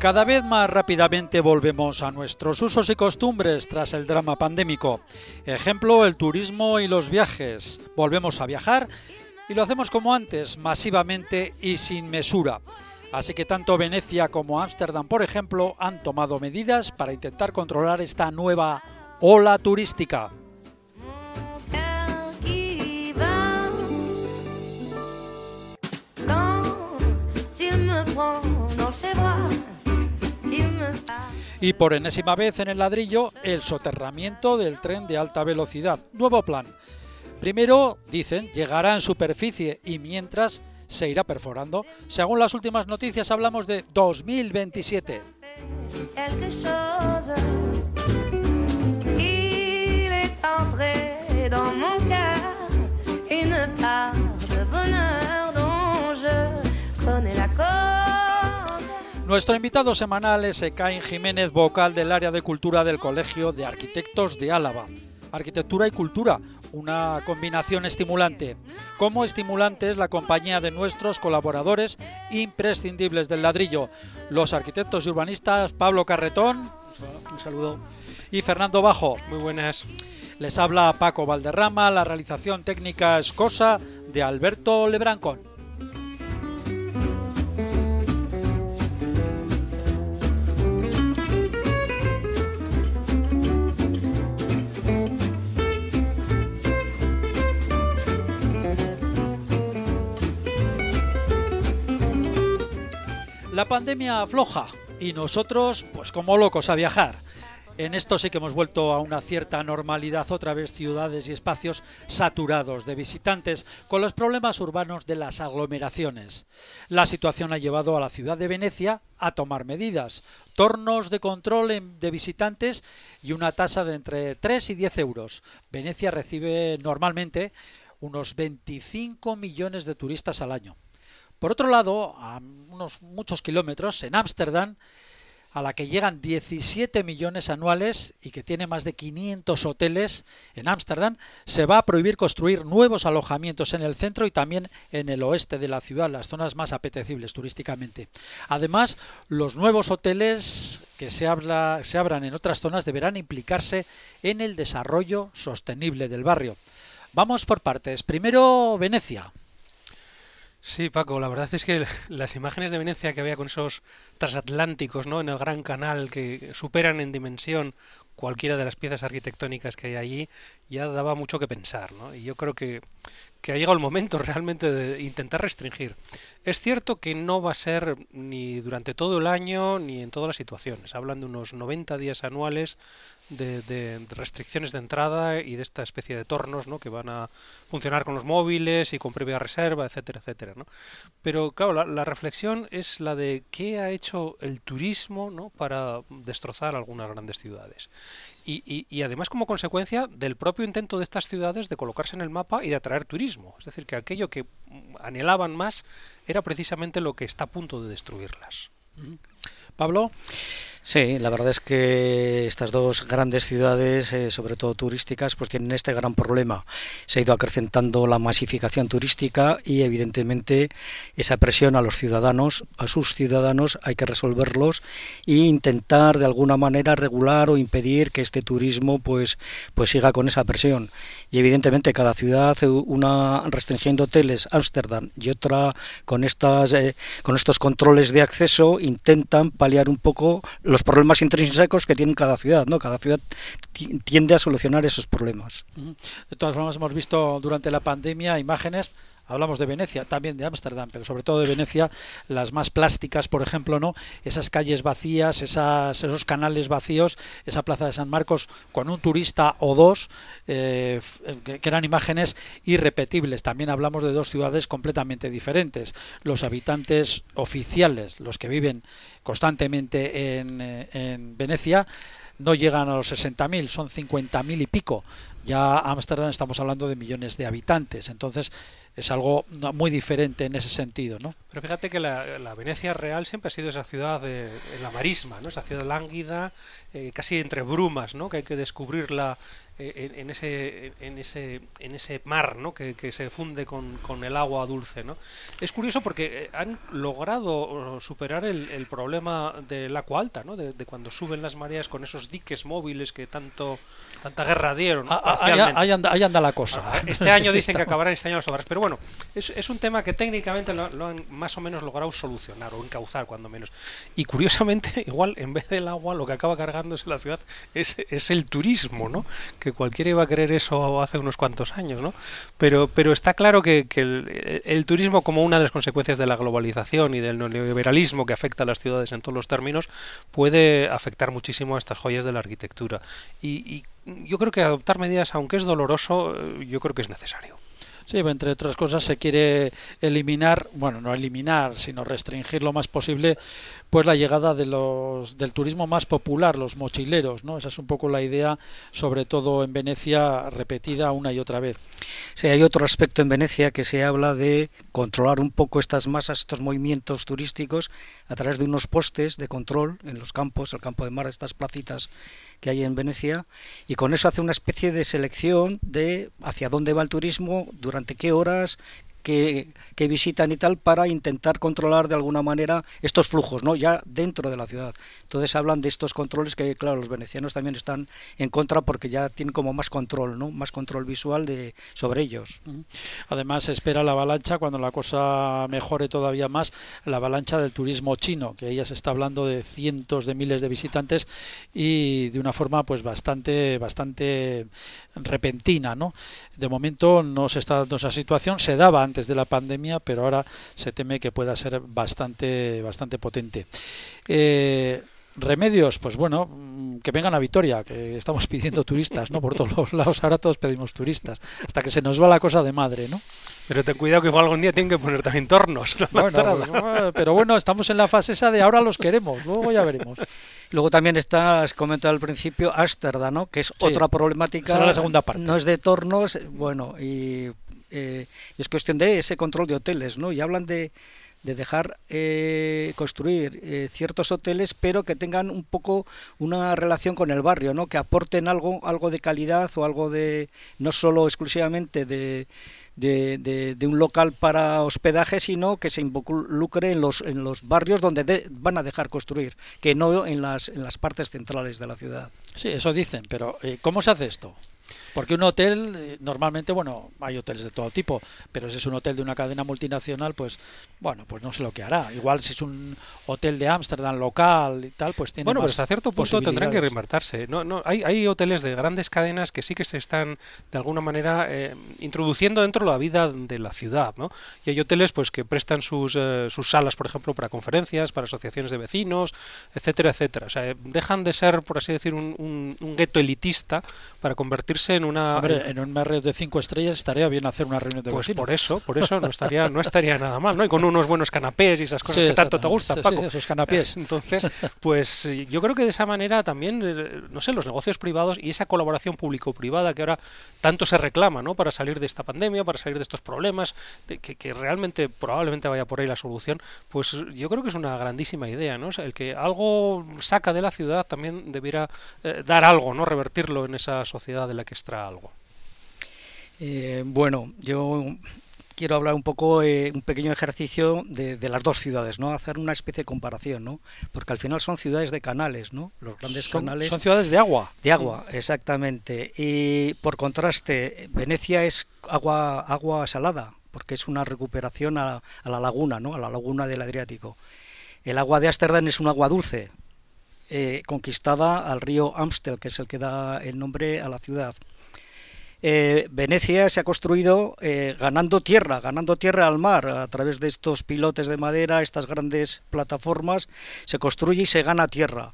Cada vez más rápidamente volvemos a nuestros usos y costumbres tras el drama pandémico. Ejemplo, el turismo y los viajes. Volvemos a viajar y lo hacemos como antes, masivamente y sin mesura. Así que tanto Venecia como Ámsterdam, por ejemplo, han tomado medidas para intentar controlar esta nueva ola turística. Y por enésima vez en el ladrillo, el soterramiento del tren de alta velocidad. Nuevo plan. Primero, dicen, llegará en superficie y mientras se irá perforando. Según las últimas noticias hablamos de 2027. Nuestro invitado semanal es Ekain Jiménez, vocal del área de cultura del Colegio de Arquitectos de Álava. Arquitectura y cultura, una combinación estimulante. Como estimulante es la compañía de nuestros colaboradores imprescindibles del ladrillo, los arquitectos y urbanistas Pablo Carretón Un saludo. y Fernando Bajo. Muy buenas. Les habla Paco Valderrama, la realización técnica es cosa de Alberto Lebrancón. Pandemia afloja y nosotros, pues como locos a viajar. En esto sí que hemos vuelto a una cierta normalidad, otra vez ciudades y espacios saturados de visitantes, con los problemas urbanos de las aglomeraciones. La situación ha llevado a la ciudad de Venecia a tomar medidas, tornos de control de visitantes y una tasa de entre 3 y 10 euros. Venecia recibe normalmente unos 25 millones de turistas al año. Por otro lado, a unos muchos kilómetros, en Ámsterdam, a la que llegan 17 millones anuales y que tiene más de 500 hoteles en Ámsterdam, se va a prohibir construir nuevos alojamientos en el centro y también en el oeste de la ciudad, las zonas más apetecibles turísticamente. Además, los nuevos hoteles que se, habla- se abran en otras zonas deberán implicarse en el desarrollo sostenible del barrio. Vamos por partes. Primero, Venecia. Sí, Paco, la verdad es que las imágenes de Venecia que había con esos transatlánticos, ¿no? En el Gran Canal que superan en dimensión cualquiera de las piezas arquitectónicas que hay allí, ya daba mucho que pensar, ¿no? Y yo creo que, que ha llegado el momento realmente de intentar restringir. Es cierto que no va a ser ni durante todo el año ni en todas las situaciones. Hablan de unos 90 días anuales de, de restricciones de entrada y de esta especie de tornos ¿no? que van a funcionar con los móviles y con previa reserva, etcétera, etcétera. Pero claro, la, la reflexión es la de qué ha hecho el turismo ¿no? para destrozar algunas grandes ciudades. Y, y- y además como consecuencia del propio intento de estas ciudades de colocarse en el mapa y de atraer turismo. Es decir, que aquello que mm, anhelaban más era precisamente lo que está a punto de destruirlas. Pablo. Sí, la verdad es que estas dos grandes ciudades, eh, sobre todo turísticas, pues tienen este gran problema. Se ha ido acrecentando la masificación turística y evidentemente esa presión a los ciudadanos, a sus ciudadanos, hay que resolverlos e intentar de alguna manera regular o impedir que este turismo pues pues siga con esa presión. Y evidentemente cada ciudad hace una restringiendo hoteles, Ámsterdam y otra con estas eh, con estos controles de acceso intentan paliar un poco los problemas intrínsecos que tiene cada ciudad, ¿no? Cada ciudad ti- tiende a solucionar esos problemas. De todas formas, hemos visto durante la pandemia imágenes, hablamos de Venecia, también de Ámsterdam, pero sobre todo de Venecia, las más plásticas, por ejemplo, ¿no? Esas calles vacías, esas, esos canales vacíos, esa plaza de San Marcos con un turista o dos, eh, que, que eran imágenes irrepetibles. También hablamos de dos ciudades completamente diferentes. Los habitantes oficiales, los que viven constantemente en, eh, en Venecia, no llegan a los 60.000, son 50.000 y pico. Ya Ámsterdam estamos hablando de millones de habitantes, entonces es algo muy diferente en ese sentido, ¿no? Pero fíjate que la, Venecia real siempre ha sido esa ciudad de, la marisma, ¿no? Esa ciudad lánguida, eh, casi entre brumas, ¿no? Que hay que descubrirla eh, en, ese, en, ese, en ese mar ¿no? que, se funde con, con, el agua dulce. ¿no? Es curioso porque eh, han logrado superar el, el problema del agua alta, ¿no? De, cuando suben las mareas con esos diques móviles que tanto tanta guerra dieron. Ah, ah, ahí, anda, la cosa. Ah, este año dicen que acabarán este año las obras, pero bueno, es, es un tema que técnicamente lo, lo, han más o menos logrado solucionar o encauzar, cuando menos. Y curiosamente, igual en vez del agua, lo que acaba cargándose la ciudad es, es el turismo, ¿no? Que cualquiera iba a creer eso hace unos cuantos años, ¿no? Pero, pero está claro que, el, turismo, como una de las consecuencias de la globalización y del neoliberalismo que afecta a las ciudades en todos los términos, puede afectar muchísimo a estas joyas de la arquitectura. y yo creo que adoptar medidas, aunque es doloroso, eh, yo creo que es necesario. Sí, entre otras cosas se quiere eliminar, bueno, no eliminar, sino restringir lo más posible pues la llegada de los del turismo más popular, los mochileros, ¿no? Esa es un poco la idea, sobre todo en Venecia, repetida una y otra vez. Sí, hay otro aspecto en Venecia que se habla de controlar un poco estas masas, estos movimientos turísticos a través de unos postes de control en los campos, el campo de mar, estas placitas que hay en Venecia, y con eso hace una especie de selección de hacia dónde va el turismo, durante qué horas, que, visitan y tal para intentar controlar de alguna manera estos flujos, ¿no? Ya dentro de la ciudad. Entonces hablan de estos controles que, claro, los venecianos también están en contra porque ya tienen como más control, ¿no? Más control visual de sobre ellos. Además se espera la avalancha cuando la cosa mejore todavía más, la avalancha del turismo chino, que ella se está hablando de cientos de miles de visitantes y de una forma pues bastante bastante repentina, ¿no? De momento no se está dando esa situación, se daba antes de la pandemia, pero ahora se teme que pueda ser bastante, bastante potente. Eh, remedios, pues bueno, mm, que vengan a Vitoria, que estamos pidiendo turistas, ¿no? Por todos los lados, ahora todos pedimos turistas, hasta que se nos va la cosa de madre, ¿no? Pero ten cuidado que igual algún día tienen que poner también tornos. Pues, pero bueno, estamos en la fase esa de ahora los queremos, luego ya veremos. Luego también está, has comentado al principio, Ámsterdam, ¿no? Que es otra problemática. la segunda parte. No es de tornos, bueno, y eh, es cuestión de ese control de hoteles, ¿no? Y hablan de, de dejar eh, construir eh, ciertos hoteles, pero que tengan un poco una relación con el barrio, ¿no? Que aporten algo, algo de calidad o algo de no solo exclusivamente de, de, de, un local para hospedaje, sino que se involucre en los, en los barrios donde van a dejar construir, que no en las, en las partes centrales de la ciudad. Sí, eso dicen, pero ¿cómo se hace esto? Porque un hotel, eh, normalmente, bueno, hay hoteles de todo tipo, pero si es un hotel de una cadena multinacional, pues, bueno, pues no sé lo que hará. Igual si es un hotel de Ámsterdam local y tal, pues tiene Bueno, pues hasta cierto punto tendrán que reinvertirse. No, no, hay, hay hoteles de grandes cadenas que sí que se están, de alguna manera, eh, introduciendo dentro de la vida de la ciudad, ¿no? Y hay hoteles, pues, que prestan sus, eh, sus salas, por ejemplo, para conferencias, para asociaciones de vecinos, etcétera, etcétera. O sea, dejan de ser, por así decir, un, un, un gueto elitista para convertirse en una en un Marriott de cinco estrellas estaría bien hacer una reunión de pues por eso por eso no estaría no estaría nada mal no y con unos buenos canapés y esas cosas que tanto te gustan Paco. esos canapés. Entonces pues yo creo que de esa manera también eh, no sé los negocios privados y esa colaboración público-privada que ahora tanto se reclama no para salir de esta pandemia para salir de estos problemas que, realmente probablemente vaya por ahí la solución pues yo creo que es una grandísima idea no el que algo saca de la ciudad también debiera eh, dar algo no revertirlo en esa sociedad de la que extrae algo eh, bueno, yo quiero hablar un poco, eh, un pequeño ejercicio de, las dos ciudades, ¿no? Hacer una especie de comparación, ¿no? Porque al final son ciudades de canales, ¿no? Los grandes canales. Son ciudades de agua. De agua, exactamente. Y por contraste, Venecia es agua, agua salada, porque es una recuperación a, la laguna, ¿no? A la laguna del Adriático. El agua de Ámsterdam es un agua dulce, eh, conquistada al río Amstel, que es el que da el nombre a la ciudad. Eh, Venecia se ha construido eh, ganando tierra, ganando tierra al mar a través de estos pilotes de madera, estas grandes plataformas, se construye y se gana tierra.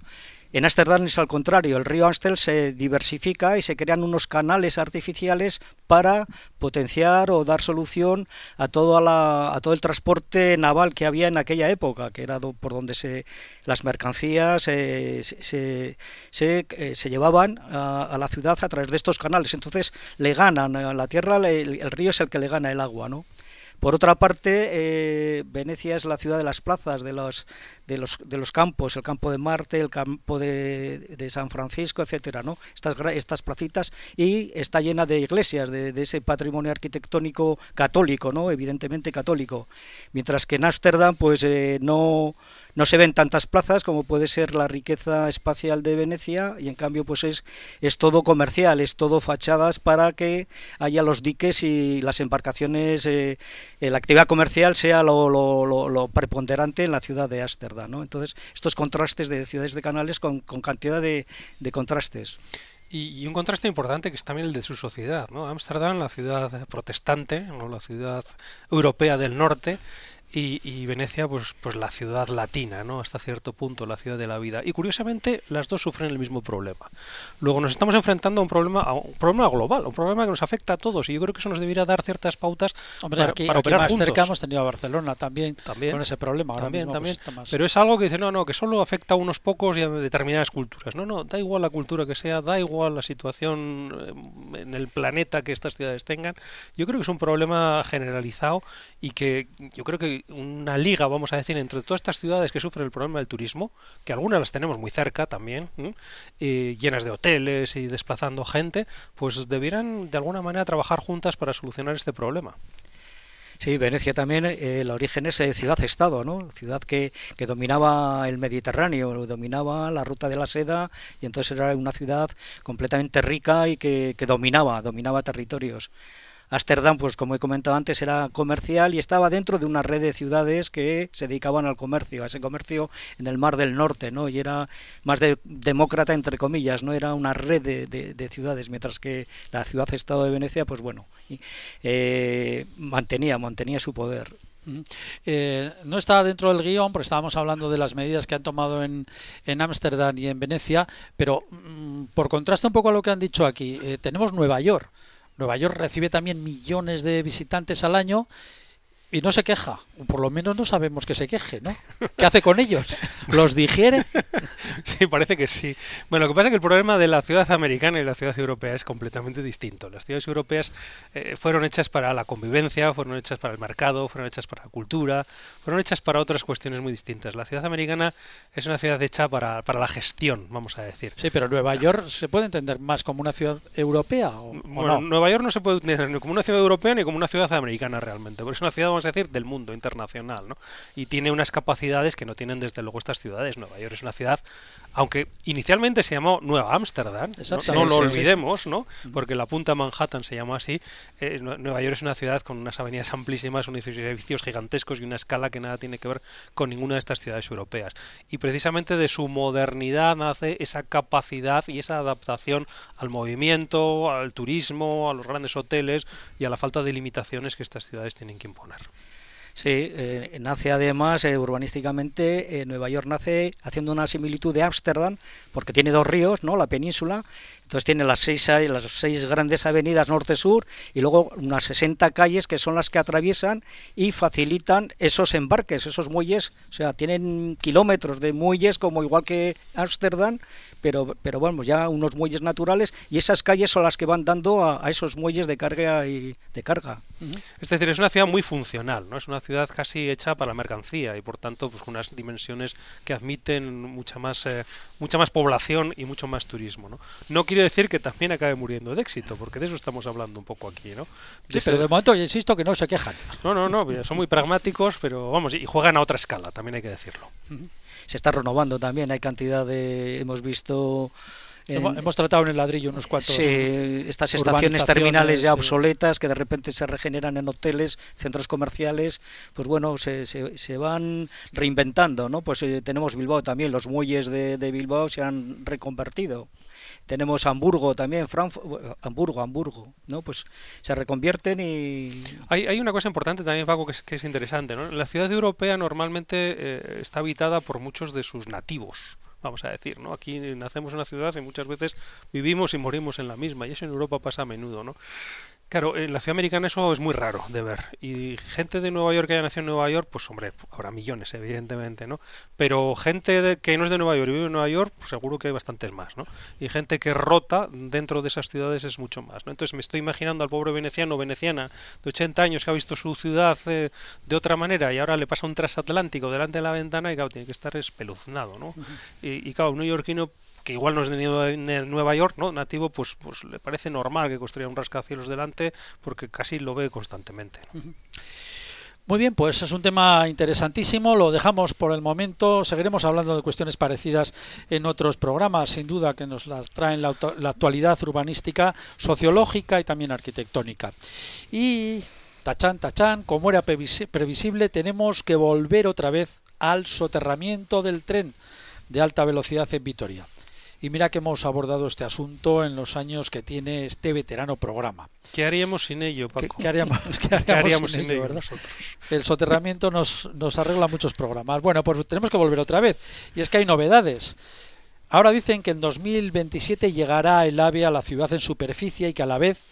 En Ámsterdam es al contrario, el río Amstel se diversifica y se crean unos canales artificiales para potenciar o dar solución a todo, la, a todo el transporte naval que había en aquella época, que era por donde se, las mercancías eh, se, se, eh, se, llevaban a, la ciudad a través de estos canales. Entonces le ganan a la tierra, el, el río es el que le gana el agua, ¿no? Por otra parte, eh, Venecia es la ciudad de las plazas, de los, de los, de los campos, el campo de Marte, el campo de, San Francisco, etcétera, ¿no? Estas, estas placitas y está llena de iglesias, de, ese patrimonio arquitectónico católico, ¿no? Evidentemente católico. Mientras que en Ámsterdam, pues eh, no no se ven tantas plazas como puede ser la riqueza espacial de Venecia y en cambio pues es, es todo comercial, es todo fachadas para que haya los diques y las embarcaciones, eh, eh, la actividad comercial sea lo, lo, preponderante en la ciudad de Ámsterdam. ¿no? Entonces estos contrastes de ciudades de canales con, cantidad de, contrastes. Y, un contraste importante que es también el de su sociedad. ¿no? Ámsterdam, la ciudad protestante, la ciudad europea del norte, y, Venecia, pues, pues la ciudad latina, ¿no? Hasta cierto punto, la ciudad de la vida. Y curiosamente, las dos sufren el mismo problema. Luego nos estamos enfrentando a un problema, a un problema global, un problema que nos afecta a todos. Y yo creo que eso nos debería dar ciertas pautas para, aquí, operar más cerca hemos tenido a Barcelona también, también con ese problema. Ahora también, también. Pues, Pero es algo que dice, no, no, que solo afecta a unos pocos y a determinadas culturas. No, no, da igual la cultura que sea, da igual la situación eh, en el planeta que estas ciudades tengan. Yo creo que es un problema generalizado y que yo creo que una liga, vamos a decir, entre todas estas ciudades que sufren el problema del turismo, que algunas las tenemos muy cerca también, llenas de hoteles y desplazando gente, pues debieran de alguna manera trabajar juntas para solucionar este problema. Sí, Venecia también, eh, el origen es eh, ciudad-estado, ¿no? Ciudad que, que, dominaba el Mediterráneo, dominaba la ruta de la seda y entonces era una ciudad completamente rica y que, que dominaba, dominaba territorios. Ámsterdam, pues como he comentado antes, era comercial y estaba dentro de una red de ciudades que se dedicaban al comercio, a ese comercio en el Mar del Norte, ¿no? Y era más de, demócrata, entre comillas, ¿no? Era una red de, ciudades, mientras que la ciudad-estado de Venecia, pues bueno, eh, mantenía, mantenía su poder. Eh, no está dentro del guion porque estábamos hablando de las medidas que han tomado en Ámsterdam y en Venecia, pero mm, por contraste un poco a lo que han dicho aquí, eh, tenemos Nueva York. Nueva York recibe también millones de visitantes al año y no se queja, o por lo menos no sabemos que se queje, ¿no? ¿Qué hace con ellos? ¿Los digiere? Sí, parece que sí. Bueno, lo que pasa es que el problema de la ciudad americana y la ciudad europea es completamente distinto. Las ciudades europeas eh, fueron hechas para la convivencia, fueron hechas para el mercado, fueron hechas para la cultura, fueron hechas para otras cuestiones muy distintas. La ciudad americana es una ciudad hecha para, para la gestión, vamos a decir. Sí, pero Nueva York se puede entender más como una ciudad europea. ¿o, bueno, Nueva York no se puede entender ni como una ciudad europea ni como una ciudad americana realmente, porque es una ciudad, vamos decir, del mundo internacional, ¿no? Y tiene unas capacidades que no tienen desde luego estas ciudades. Nueva York es una ciudad, aunque inicialmente se llamó Nueva Ámsterdam, no, lo olvidemos, ¿no? Porque la punta Manhattan se llamó así. Eh, Nueva York es una ciudad con unas avenidas amplísimas, unos edificios gigantescos y una escala que nada tiene que ver con ninguna de estas ciudades europeas. Y precisamente de su modernidad nace esa capacidad y esa adaptación al movimiento, al turismo, a los grandes hoteles y a la falta de limitaciones que estas ciudades tienen que imponer. Sí, eh, nace además eh, urbanísticamente, eh, Nueva York nace haciendo una similitud de Ámsterdam, porque tiene dos ríos, ¿no? La península, entonces tiene las seis, las seis grandes avenidas norte-sur y luego unas 60 calles que son las que atraviesan y facilitan esos embarques, esos muelles, o sea, tienen kilómetros de muelles como igual que Ámsterdam, pero, pero vamos, ya unos muelles naturales y esas calles son las que van dando a, esos muelles de carga y de carga. Es decir, es una ciudad muy funcional, ¿no? Es una ciudad casi hecha para la mercancía y por tanto pues con unas dimensiones que admiten mucha más eh, mucha más población y mucho más turismo, ¿no? No quiero decir que también acabe muriendo de éxito, porque de eso estamos hablando un poco aquí, ¿no? sí, pero de momento insisto que no se quejan. No, no, no, son muy pragmáticos, pero vamos, y juegan a otra escala, también hay que decirlo se está renovando también. Hay cantidad de. Hemos visto. hemos, tratado en el ladrillo unos cuantos. Sí, estas estaciones terminales ya obsoletas que de repente se regeneran en hoteles, centros comerciales, pues bueno, se, se, van reinventando, ¿no? Pues eh, tenemos Bilbao también, los muelles de, de Bilbao se han reconvertido tenemos Hamburgo también, Frankfurt, Hamburgo, Hamburgo, ¿no? Pues se reconvierten y... Hay, hay una cosa importante también, Paco, que es, que es interesante, ¿no? La ciudad europea normalmente eh, está habitada por muchos de sus nativos, vamos a decir, ¿no? Aquí nacemos en una ciudad y muchas veces vivimos y morimos en la misma, y eso en Europa pasa a menudo, ¿no? Claro, en la ciudad americana eso es muy raro de ver. Y gente de Nueva York que haya nacido en Nueva York, pues hombre, habrá millones, evidentemente, ¿no? Pero gente que no es de Nueva York y vive en Nueva York, pues seguro que hay bastantes más, ¿no? Y gente que rota dentro de esas ciudades es mucho más, ¿no? Entonces me estoy imaginando al pobre veneciano o veneciana de 80 años que ha visto su ciudad eh, de otra manera y ahora le pasa un transatlántico delante de la ventana y claro, tiene que estar espeluznado, ¿no? y, y claro, un neoyorquino que igual no es de Nueva York, ¿no? Nativo, pues, pues le parece normal que construya un rascacielos delante porque casi lo ve constantemente. Muy bien, pues es un tema interesantísimo, lo dejamos por el momento, seguiremos hablando de cuestiones parecidas en otros programas, sin duda que nos las traen la, la actualidad urbanística, sociológica y también arquitectónica. Y tachán, tachán, como era previsible, tenemos que volver otra vez al soterramiento del tren de alta velocidad en Vitoria. Y mira que hemos abordado este asunto en los años que tiene este veterano programa. ¿Qué haríamos sin ello, Paco? ¿Qué, haríamos, sin, ello, El soterramiento nos, nos arregla muchos programas. Bueno, pues tenemos que volver otra vez. Y es que hay novedades. Ahora dicen que en 2027 llegará el AVE a la ciudad en superficie y que a la vez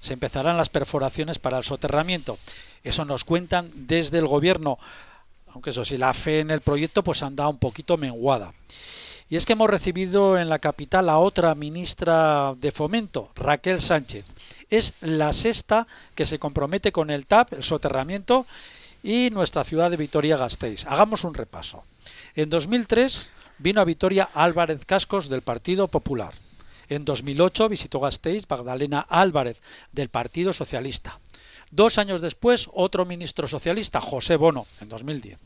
se empezarán las perforaciones para el soterramiento. Eso nos cuentan desde el gobierno, aunque eso sí, la fe en el proyecto pues anda un poquito menguada. Y es que hemos recibido en la capital a otra ministra de Fomento, Raquel Sánchez. Es la sexta que se compromete con el TAP, el soterramiento, y nuestra ciudad de Vitoria-Gasteiz. Hagamos un repaso. En 2003 vino a Vitoria Álvarez Cascos del Partido Popular. En 2008 visitó Gasteiz Magdalena Álvarez del Partido Socialista. Dos años después, otro ministro socialista, José Bono, en 2010.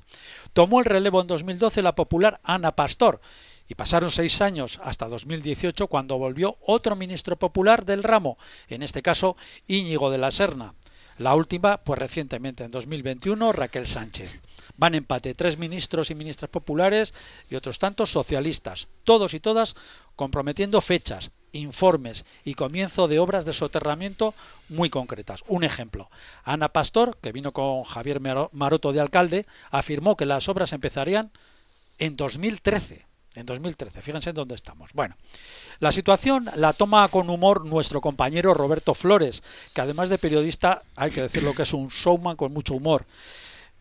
Tomó el relevo en 2012 la popular Ana Pastor y pasaron seis años hasta 2018 cuando volvió otro ministro popular del ramo, en este caso Íñigo de la Serna. La última, pues recientemente, en 2021, Raquel Sánchez. Van empate tres ministros y ministras populares y otros tantos socialistas, todos y todas comprometiendo fechas, informes y comienzo de obras de soterramiento muy concretas. Un ejemplo, Ana Pastor, que vino con Javier Maroto de alcalde, afirmó que las obras empezarían en 2013 en 2013. Fíjense en dónde estamos. Bueno, la situación la toma con humor nuestro compañero Roberto Flores, que además de periodista, hay que decirlo que es un showman con mucho humor.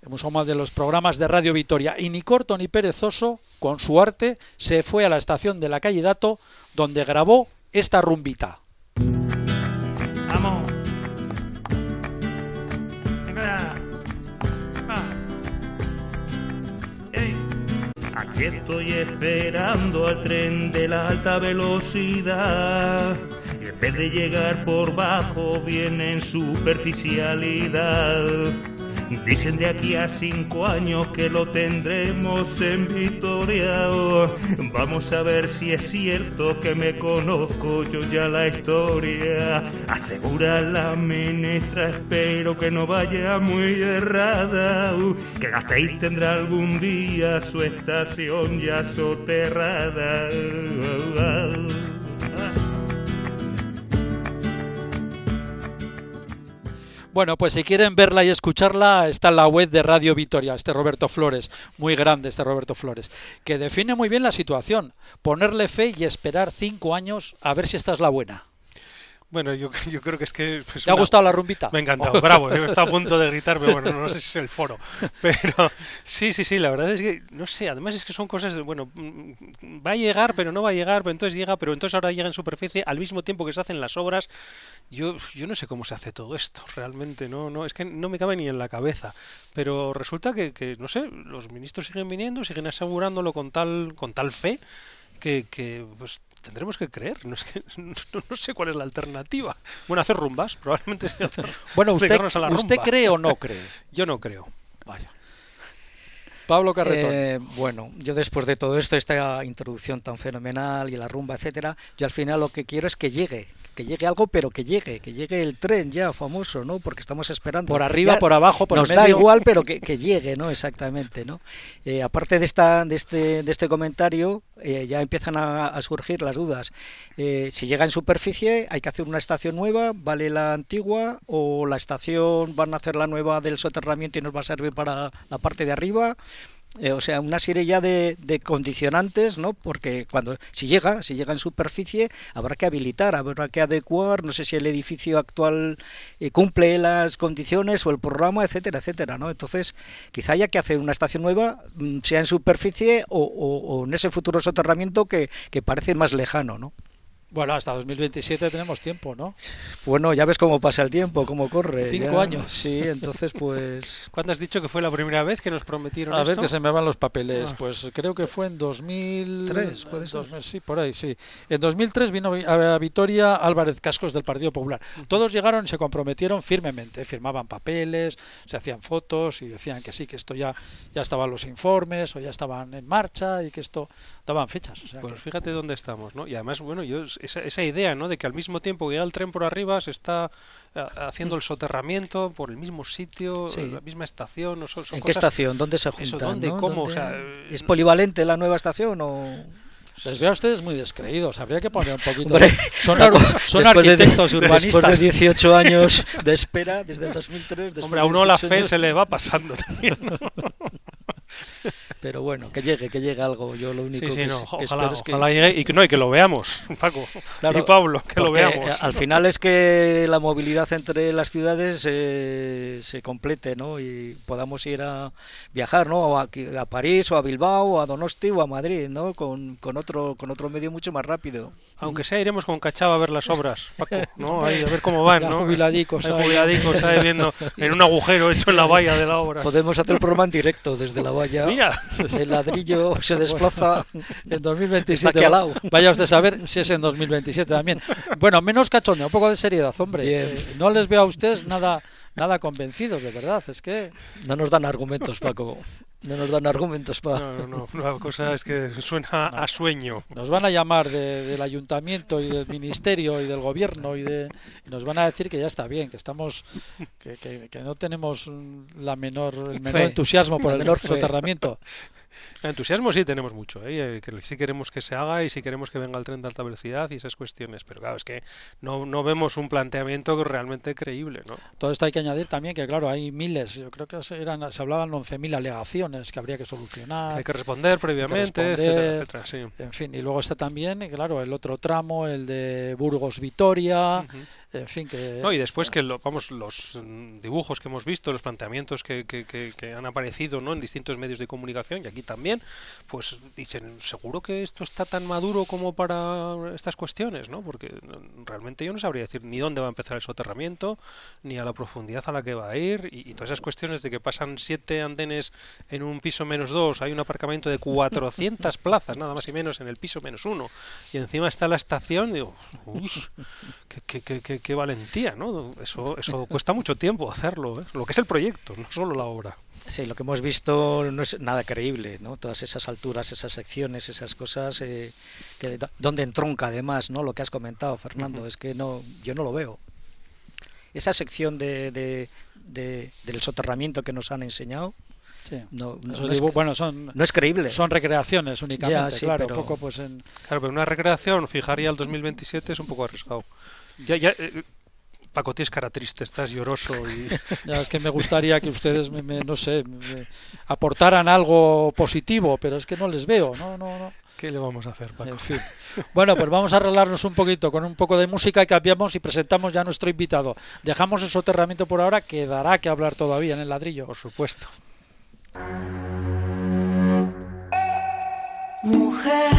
Un showman de los programas de Radio Vitoria. Y ni corto ni perezoso, con su arte, se fue a la estación de la calle Dato, donde grabó esta rumbita. Aquí estoy esperando al tren de la alta velocidad. Y en vez de llegar por bajo, viene en superficialidad. Dicen de aquí a cinco años que lo tendremos en Victoria. Vamos a ver si es cierto que me conozco yo ya la historia. Asegura la ministra, espero que no vaya muy errada. Que Gasteiz tendrá algún día su estación ya soterrada. Bueno, pues si quieren verla y escucharla, está en la web de Radio Vitoria, este Roberto Flores, muy grande este Roberto Flores, que define muy bien la situación, ponerle fe y esperar cinco años a ver si esta es la buena. Bueno, yo, yo, creo que es que... Pues, ¿Te ha gustado la rumbita? Me ha encantado, bravo. Yo estaba a punto de gritar, pero bueno, no sé si es el foro. Pero sí, sí, sí, la verdad es que, no sé, además es que son cosas, bueno, mm, va a llegar, pero no va a llegar, pero entonces llega, pero entonces ahora llega en superficie al mismo tiempo que se hacen las obras. Yo, yo no sé cómo se hace todo esto, realmente, no, no, es que no me cabe ni en la cabeza. Pero resulta que, que no sé, los ministros siguen viniendo, siguen asegurándolo con tal, con tal fe que, que pues tendremos que creer. No, es que, no, sé cuál es la alternativa. Bueno, hacer rumbas, probablemente sea Bueno, ¿usted, ¿usted cree o no cree? Yo no creo. Vaya. Pablo Carretón. Eh, bueno, yo después de todo esto, esta introducción tan fenomenal y la rumba, etcétera, yo al final lo que quiero es que llegue, que llegue algo, pero que llegue, que llegue el tren ya famoso, ¿no? Porque estamos esperando. Por arriba, por abajo, por nos el medio. da igual, pero que, llegue, ¿no? Exactamente, ¿no? Eh, aparte de esta, de este, de este comentario, eh, ya empiezan a, surgir las dudas. Eh, si llega en superficie, hay que hacer una estación nueva, vale la antigua, o la estación van a hacer la nueva del soterramiento y nos va a servir para la parte de arriba eh, o sea, una serie ya de, de, condicionantes, ¿no? Porque cuando si llega, si llega en superficie, habrá que habilitar, habrá que adecuar, no sé si el edificio actual eh, cumple las condiciones o el programa, etcétera, etcétera, ¿no? Entonces, quizá haya que hacer una estación nueva, mm, sea en superficie o, o, o en ese futuro soterramiento que, que parece más lejano, ¿no? Bueno, hasta 2027 tenemos tiempo, ¿no? Bueno, ya ves cómo pasa el tiempo, cómo corre. Cinco ya. años. Sí, entonces pues... ¿Cuándo has dicho que fue la primera vez que nos prometieron A esto? ver que se me van los papeles. Ah. Pues creo que fue en 2003, puede ser. 2000, sí, por ahí, sí. En 2003 vino a Vitoria Álvarez Cascos del Partido Popular. Todos llegaron y se comprometieron firmemente. Firmaban papeles, se hacían fotos y decían que sí, que esto ya, ya estaban los informes o ya estaban en marcha y que esto daban fechas. O sea Pues que- fíjate dónde estamos, ¿no? Y además, bueno, yo esa, esa idea, ¿no? De que al mismo tiempo que llega el tren por arriba se está eh, haciendo el soterramiento por el mismo sitio, Sí. la misma estación, son, son ¿En qué cosas- estación? ¿Dónde se Eso, juntan? ¿dónde? no? ¿Cómo? O ¿Dónde- sea, eh, ¿Es polivalente la nueva estación o...? Les veo a ustedes muy descreídos. Habría que poner un poquito. Hombre, de- son ar- son Después de- arquitectos Después urbanistas. de 18 años de espera, desde el 2003... después Hombre, a de uno la 18 fe años, se le va pasando también. ¿no? Pero bueno, que llegue, que llegue algo. Yo lo único Sí, sí, que, no, es- que ojalá, espero es que... ojalá llegue y que, no, y que lo veamos, Paco Claro, y Pablo, que lo porque, veamos. eh, Al final es que la movilidad entre las ciudades eh, se complete, ¿no? Y podamos ir a viajar, ¿no? O a, a París, o a Bilbao, o a Donosti, o a Madrid, ¿no? Con, con otro con otro medio mucho más rápido. Aunque sea, iremos con Cachava a ver las obras, Paco, ¿no? Ahí, a ver cómo van, ¿no? jubiladicos viendo en un agujero hecho en la valla de la obra. Podemos hacer el programa en directo desde la valla. Mira, El ladrillo se desplaza. En 2027. Está lado. Vaya usted a saber si es en 2027 también. Bueno, menos cachondeo, un poco de seriedad, hombre. Eh, no les veo a ustedes nada, nada convencidos, de verdad. Es que No nos dan argumentos, Paco. No nos dan argumentos para. no, no, no, la cosa es que suena a sueño. nos van a llamar de- del ayuntamiento y del ministerio y del gobierno y, de, y nos van a decir que ya está bien, que estamos, que, que- que no tenemos la menor, el menor Fe. entusiasmo por el menor fe. soterramiento. Entusiasmo sí tenemos mucho, ¿eh? Eh, que sí queremos que se haga y sí queremos que venga el tren de alta velocidad y esas cuestiones, pero claro, es que no, no vemos un planteamiento realmente creíble, ¿no? Todo esto hay que añadir también que, claro, hay miles, yo creo que se- eran, se hablaban 11.000 alegaciones que habría que solucionar. Hay que responder previamente, responder. etcétera, etcétera, sí. En fin, y luego está también, claro, el otro tramo, el de Burgos-Vitoria. En fin, que... No, y después que lo- vamos los mm, dibujos que hemos visto, los planteamientos que, que- que- que han aparecido ¿no? en distintos medios de comunicación y aquí también, pues dicen, seguro que esto está tan maduro como para estas cuestiones, ¿no? Porque mm, realmente yo no sabría decir ni dónde va a empezar el soterramiento, ni a la profundidad a la que va a ir, y, y todas esas cuestiones de que pasan siete andenes en un piso menos dos, hay un aparcamiento de 400 plazas, nada más y menos, en el piso menos uno, y encima está la estación, digo, uy, qué, qué- qué- qué- valentía, ¿no? Eso, eso cuesta mucho tiempo hacerlo, ¿eh? lo que es el proyecto, no solo la obra. Sí, lo que hemos visto no es nada creíble, ¿no? Todas esas alturas, esas secciones, esas cosas, eh, que donde entronca además, ¿no? Lo que has comentado, Fernando, Ujú. es que no, yo no lo veo. Esa sección de, de- de- del soterramiento que nos han enseñado sí. no, no- es, bueno, son, no es creíble. son recreaciones únicamente, sí, claro, pero- un poco pues en... Claro, pero una recreación, fijaría el 2027 es un poco arriesgado. Ya, ya, eh, Paco, tienes cara triste, estás lloroso y... Ya es que me gustaría que ustedes, me, me- no sé, me aportaran algo positivo, pero es que no les veo, no, no, no. ¿Qué le vamos a hacer, Paco? En fin. Bueno, pues vamos a arreglarnos un poquito con un poco de música y cambiamos y presentamos ya a nuestro invitado. Dejamos el soterramiento por ahora, quedará que hablar todavía en el ladrillo. Por supuesto. Mujer,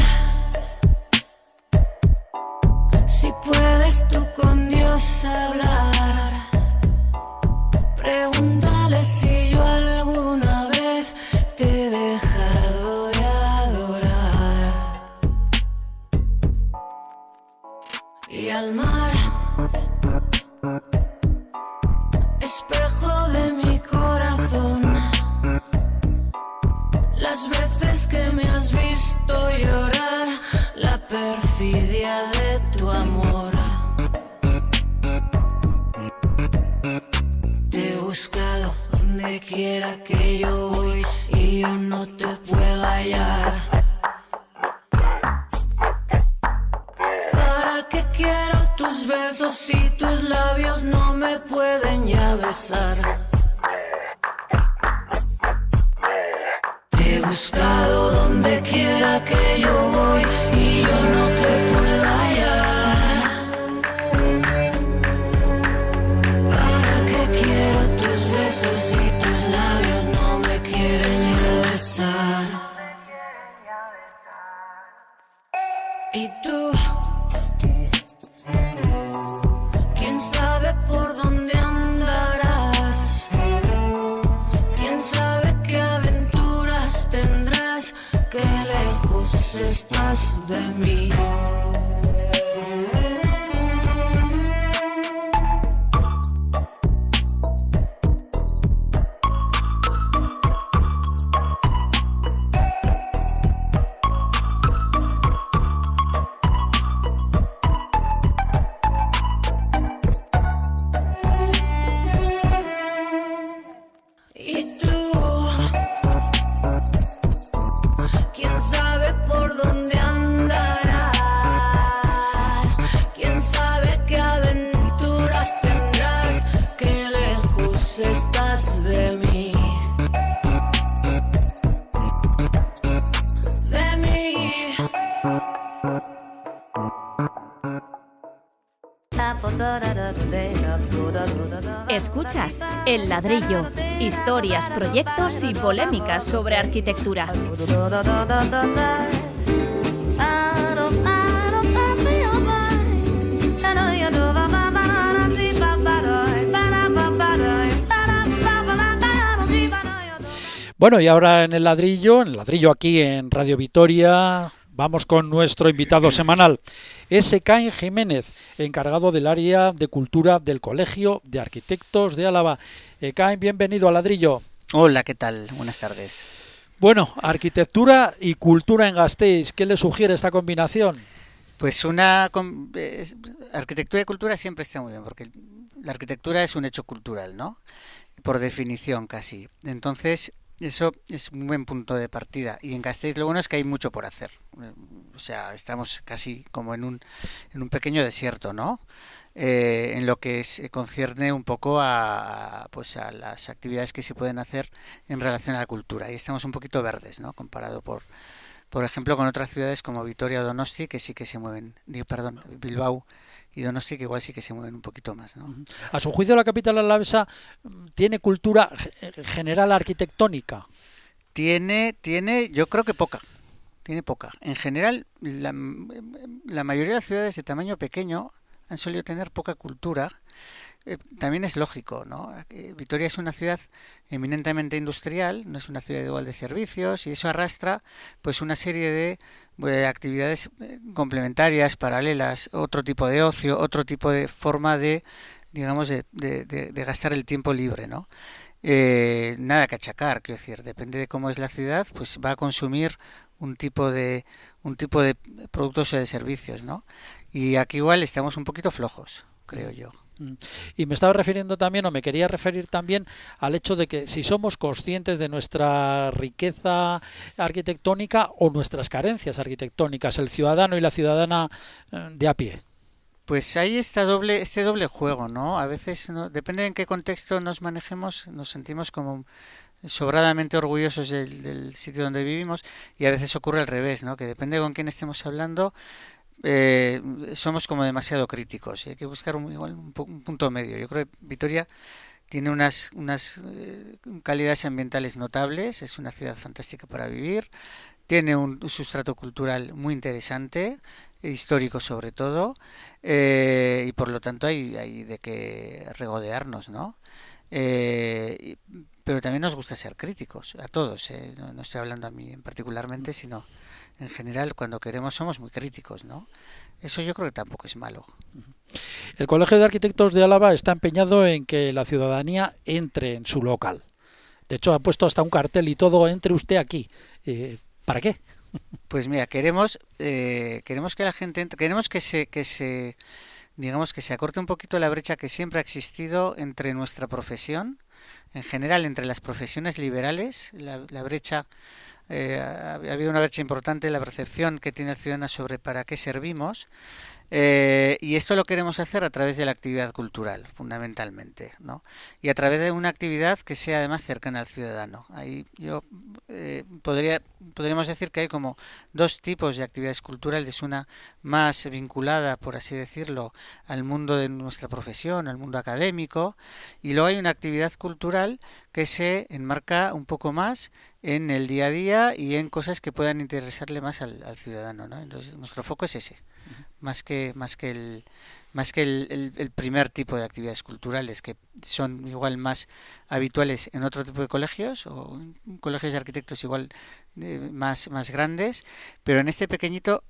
si puedes tú con Dios hablar, pregúntale si yo alguna vez te he dejado de adorar. Y al mar, espejo de mi corazón. Las veces que me has visto llorar, la perfidia de donde quiera que yo voy y yo no te puedo hallar. ¿Para qué quiero tus besos si tus labios no me pueden ya besar? Te he para que yo voy y yo no Ladrillo, historias, proyectos y polémicas sobre arquitectura. Bueno, y ahora en el ladrillo, en el ladrillo aquí en Radio Vitoria, vamos con nuestro invitado semanal. Es Caín Jiménez, encargado del área de cultura del Colegio de Arquitectos de Álava. Caín, bienvenido al ladrillo. Hola, ¿qué tal? Buenas tardes. Bueno, arquitectura y cultura en Gasteiz, ¿qué le sugiere esta combinación? Pues una arquitectura y cultura siempre está muy bien, porque la arquitectura es un hecho cultural, ¿no? Por definición casi. Entonces, eso es un buen punto de partida. Y en Gasteiz lo bueno es que hay mucho por hacer. Eh, O sea, estamos casi como en un, en un pequeño desierto, ¿no? Eh, en lo que se concierne un poco a, a, pues a las actividades que se pueden hacer en relación a la cultura. Y estamos un poquito verdes, ¿no? Comparado por, por ejemplo, con otras ciudades como Vitoria o Donosti, que sí que se mueven, digo, perdón, Bilbao y Donosti, que igual sí que se mueven un poquito más, ¿no? A su juicio, la capital alavesa mm, tiene cultura ge- general arquitectónica. Tiene, tiene, yo creo que poca, tiene poca. En general, la, la mayoría de las ciudades de tamaño pequeño han solido tener poca cultura. Eh, también es lógico, ¿no? Eh, Vitoria es una ciudad eminentemente industrial, no es una ciudad igual de servicios y eso arrastra pues una serie de eh, actividades complementarias, paralelas, otro tipo de ocio, otro tipo de forma de, digamos, de, de- gastar el tiempo libre, ¿no? Nada que achacar, quiero decir, depende de cómo es la ciudad, pues va a consumir un tipo de un tipo de productos o de servicios, ¿no? Y aquí igual estamos un poquito flojos, creo yo. Mm. Y me estaba refiriendo también, o me quería referir también, al hecho de que si somos conscientes de nuestra riqueza arquitectónica o nuestras carencias arquitectónicas, el ciudadano y la ciudadana eh, de a pie. Pues hay esta doble, este doble juego, ¿no? A veces, no- depende en qué contexto nos manejemos, nos sentimos como sobradamente orgullosos del, del sitio donde vivimos y a veces ocurre al revés, ¿no? Que depende con quién estemos hablando, eh, somos como demasiado críticos y hay que buscar un, igual un, un punto medio. Yo creo que Vitoria tiene unas, unas eh, calidades ambientales notables, es una ciudad fantástica para vivir, tiene un sustrato cultural muy interesante, histórico sobre todo, eh, y por lo tanto hay, de qué regodearnos, ¿no? Eh, pero también nos gusta ser críticos, a todos, ¿eh? no, no estoy hablando a mí en particularmente, sino en general cuando queremos somos muy críticos, ¿no? Eso yo creo que tampoco es malo. El Colegio de Arquitectos de Álava está empeñado en que la ciudadanía entre en su local. De hecho, ha puesto hasta un cartel y todo, entre usted aquí. Eh, ¿Para qué? Pues mira, queremos eh, queremos que la gente entre- queremos que se que se digamos que se acorte un poquito la brecha que siempre ha existido entre nuestra profesión, en general entre las profesiones liberales, la, la brecha eh, ha, ha habido una brecha importante en la percepción que tiene el ciudadano sobre para qué servimos eh, y esto lo queremos hacer a través de la actividad cultural, fundamentalmente, ¿no? Y a través de una actividad que sea además cercana al ciudadano. Ahí yo eh, podría, podríamos decir que hay como dos tipos de actividades culturales, una más vinculada, por así decirlo, al mundo de nuestra profesión, al mundo académico, y luego hay una actividad cultural que se enmarca un poco más en el día a día y en cosas que puedan interesarle más al, al ciudadano, ¿no? Entonces nuestro foco es ese más que más que el más que el, el, primer tipo de actividades culturales que son igual más habituales en otro tipo de colegios o en colegios de arquitectos igual de, más más grandes pero en este pequeñito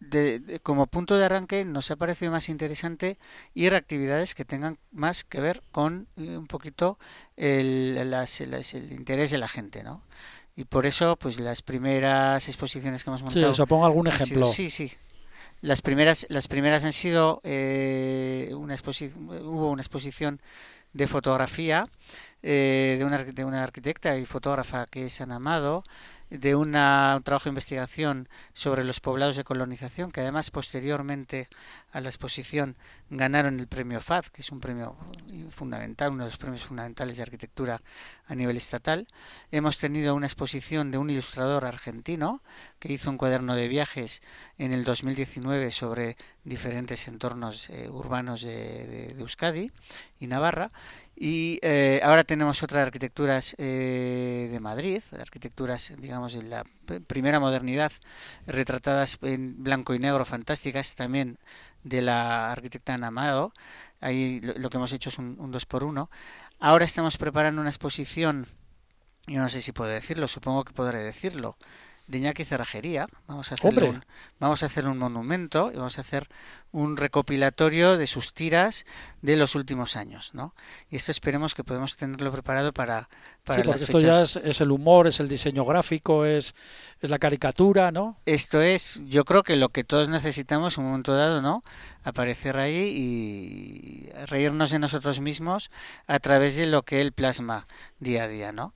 de, de, como punto de arranque nos ha parecido más interesante ir a actividades que tengan más que ver con eh, un poquito el, las, las, el interés de la gente, ¿no? Y por eso, pues las primeras exposiciones que hemos montado. Sí, o sea, pongo algún ejemplo. Sido, sí, sí. Las primeras, las primeras han sido eh, una exposición, hubo una exposición de fotografía eh, de, una, de una arquitecta y fotógrafa que es Ana Amado, de una, un trabajo de investigación sobre los poblados de colonización, que además posteriormente a la exposición ganaron el premio FAD, que es un premio fundamental, uno de los premios fundamentales de arquitectura a nivel estatal. Hemos tenido una exposición de un ilustrador argentino que hizo un cuaderno de viajes en el 2019 sobre diferentes entornos eh, urbanos de, de, de Euskadi y Navarra y eh, ahora tenemos otras arquitecturas eh, de Madrid, arquitecturas, digamos, de la primera modernidad, retratadas en blanco y negro, fantásticas, también de la arquitecta Ana Amado. Ahí lo, que hemos hecho es un, un dos por uno. Ahora estamos preparando una exposición, yo no sé si puedo decirlo, supongo que podré decirlo, de Iñaki Cerrajería. Vamos a hacer un, vamos a hacer un monumento y vamos a hacer un recopilatorio de sus tiras de los últimos años, ¿no? Y esto esperemos que podamos tenerlo preparado para, para sí, porque esto ya es, es, el humor, es el diseño gráfico, es, es, la caricatura, ¿no? Esto es, yo creo que lo que todos necesitamos en un momento dado, ¿no? Aparecer ahí y reírnos de nosotros mismos a través de lo que él plasma día a día, ¿no?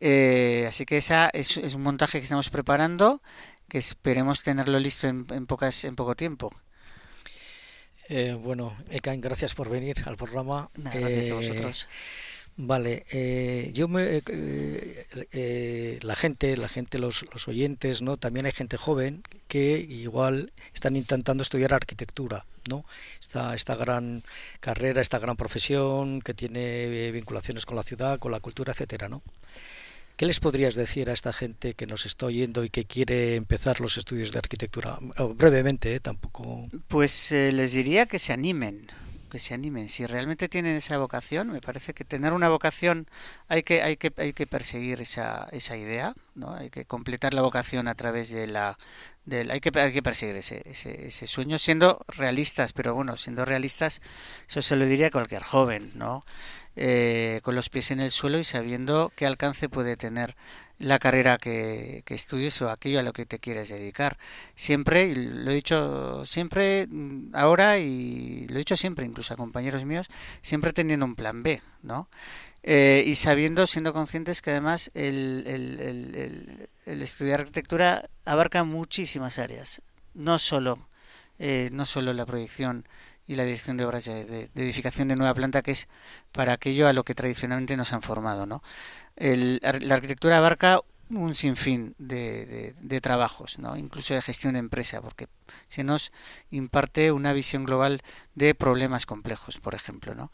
Eh, así que esa es, es, un montaje que estamos preparando, que esperemos tenerlo listo en, en pocas, en poco tiempo. Eh, bueno, Ekain, gracias por venir al programa. Gracias eh, a vosotros. Vale, eh, yo me, eh, eh, la gente, la gente, los, los, oyentes, no, también hay gente joven que igual están intentando estudiar arquitectura, no, esta esta gran carrera, esta gran profesión que tiene vinculaciones con la ciudad, con la cultura, etcétera, no. ¿Qué les podrías decir a esta gente que nos está oyendo y que quiere empezar los estudios de arquitectura? brevemente, ¿eh? tampoco. Pues eh, les diría que se animen, que se animen. Si realmente tienen esa vocación, me parece que tener una vocación hay que hay que hay que perseguir esa esa idea, ¿no? Hay que completar la vocación a través de la del, hay que hay que perseguir ese, ese sueño siendo realistas, pero bueno, siendo realistas eso se lo diría a cualquier joven, ¿no? Eh, con los pies en el suelo y sabiendo qué alcance puede tener la carrera que, que, estudies o aquello a lo que te quieres dedicar. Siempre, lo he dicho siempre ahora y lo he dicho siempre, incluso a compañeros míos, siempre teniendo un plan B, ¿no? Eh, y sabiendo, siendo conscientes que además el, estudiar arquitectura abarca muchísimas áreas, no solo, eh, no solo la proyección y la dirección de obras de, edificación de nueva planta, que es para aquello a lo que tradicionalmente nos han formado. ¿no? El, la arquitectura abarca un sinfín de, de, trabajos, ¿no? incluso de gestión de empresa, porque se nos imparte una visión global de problemas complejos, por ejemplo. ¿no?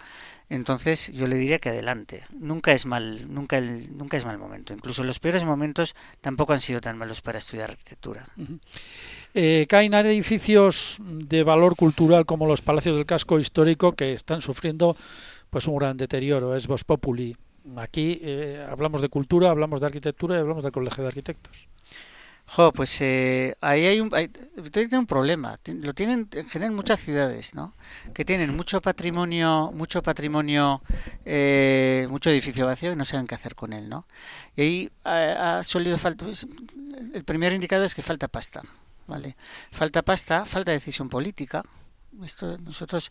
Entonces yo le diría que adelante. Nunca es mal, nunca, el, nunca es mal momento. Incluso los peores momentos tampoco han sido tan malos para estudiar arquitectura. Uh caen edificios de valor cultural como los palacios del casco histórico que están sufriendo pues un gran deterioro, es Vos Populi. Aquí eh, hablamos de cultura, hablamos de arquitectura y hablamos del colegio de arquitectos. Jo, pues eh, ahí hay un, hay, un problema. Lo tienen en general muchas ciudades, ¿no? Que tienen mucho patrimonio, mucho patrimonio, eh, mucho edificio vacío y no saben qué hacer con él, ¿no? Y ahí ha, ha solido falta. El primer indicador es que falta pasta. ¿vale? Falta pasta, falta decisión política, Esto nosotros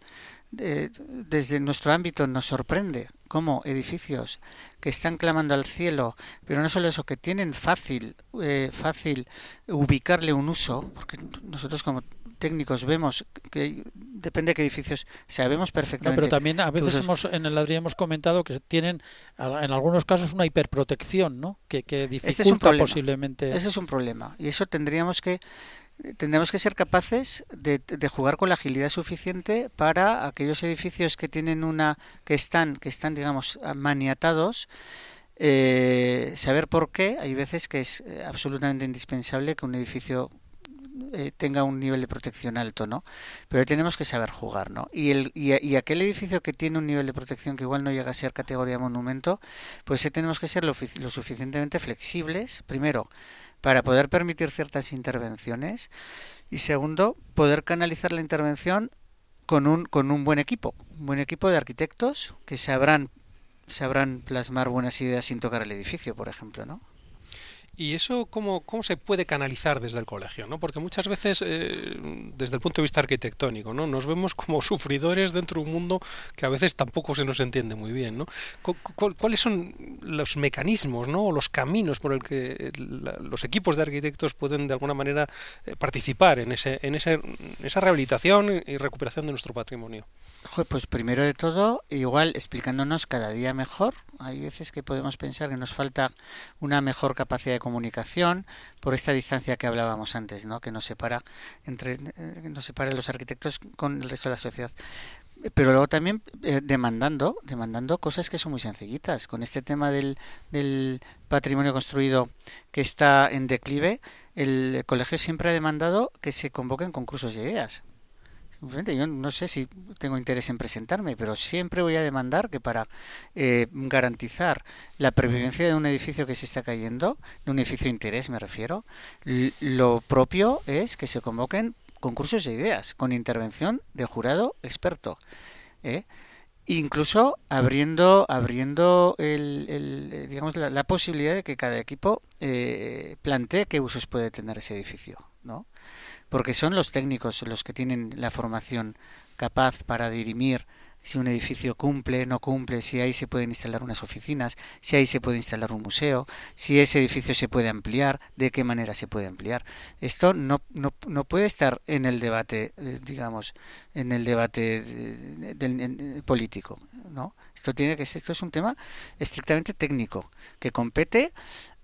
eh, desde nuestro ámbito nos sorprende cómo edificios que están clamando al cielo, pero no solo eso, que tienen fácil, eh, fácil ubicarle un uso, porque nosotros como técnicos vemos que depende de qué edificios sabemos perfectamente. pero también a veces hemos en el ladrillo hemos comentado que tienen en algunos casos una hiperprotección, ¿no? Que, que dificulta es un posiblemente. Ese es un problema y eso tendríamos que tendremos que ser capaces de, de jugar con la agilidad suficiente para aquellos edificios que tienen una que están que están digamos maniatados eh, saber por qué hay veces que es eh, absolutamente indispensable que un edificio eh, tenga un nivel de protección alto, ¿no? Pero tenemos que saber jugar, ¿no? Y, el, y, aquel edificio que tiene un nivel de protección que igual no llega a ser categoría monumento, pues sí tenemos que ser lo, lo suficientemente flexibles, primero, para poder permitir ciertas intervenciones y segundo, poder canalizar la intervención con un, con un buen equipo, un buen equipo de arquitectos que sabrán sabrán plasmar buenas ideas sin tocar el edificio, por ejemplo, ¿no? ¿Y eso cómo, cómo se puede canalizar desde el colegio? ¿no? Porque muchas veces, eh, desde el punto de vista arquitectónico, ¿no? nos vemos como sufridores dentro de un mundo que a veces tampoco se nos entiende muy bien. ¿no? Cu- cu- ¿Cuáles son los mecanismos ¿no? o los caminos por el que los equipos de arquitectos pueden de alguna manera eh, participar en, ese, en, ese, en esa rehabilitación y recuperación de nuestro patrimonio? Pues primero de todo, igual explicándonos cada día mejor. Hay veces que podemos pensar que nos falta una mejor capacidad de comunicación por esta distancia que hablábamos antes, ¿no? Que nos separa entre eh, nos separa los arquitectos con el resto de la sociedad. Pero luego también eh, demandando, demandando cosas que son muy sencillitas. Con este tema del, del patrimonio construido que está en declive, el colegio siempre ha demandado que se convoquen concursos de ideas. Simplemente yo no sé si tengo interés en presentarme, pero siempre voy a demandar que para eh, garantizar la previvencia de un edificio que se está cayendo, de un edificio de interés me refiero, lo propio es que se convoquen concursos de ideas con intervención de jurado experto. ¿eh? Incluso abriendo, abriendo el, el, digamos, la, la posibilidad de que cada equipo eh, plantee qué usos puede tener ese edificio. Porque son los técnicos los que tienen la formación capaz para dirimir si un edificio cumple, no cumple, si ahí se pueden instalar unas oficinas, si ahí se puede instalar un museo, si ese edificio se puede ampliar, de qué manera se puede ampliar. Esto no, no, no puede estar en el debate, eh, digamos, en el debate eh, político, ¿no? Esto tiene que ser, esto es un tema estrictamente técnico que compete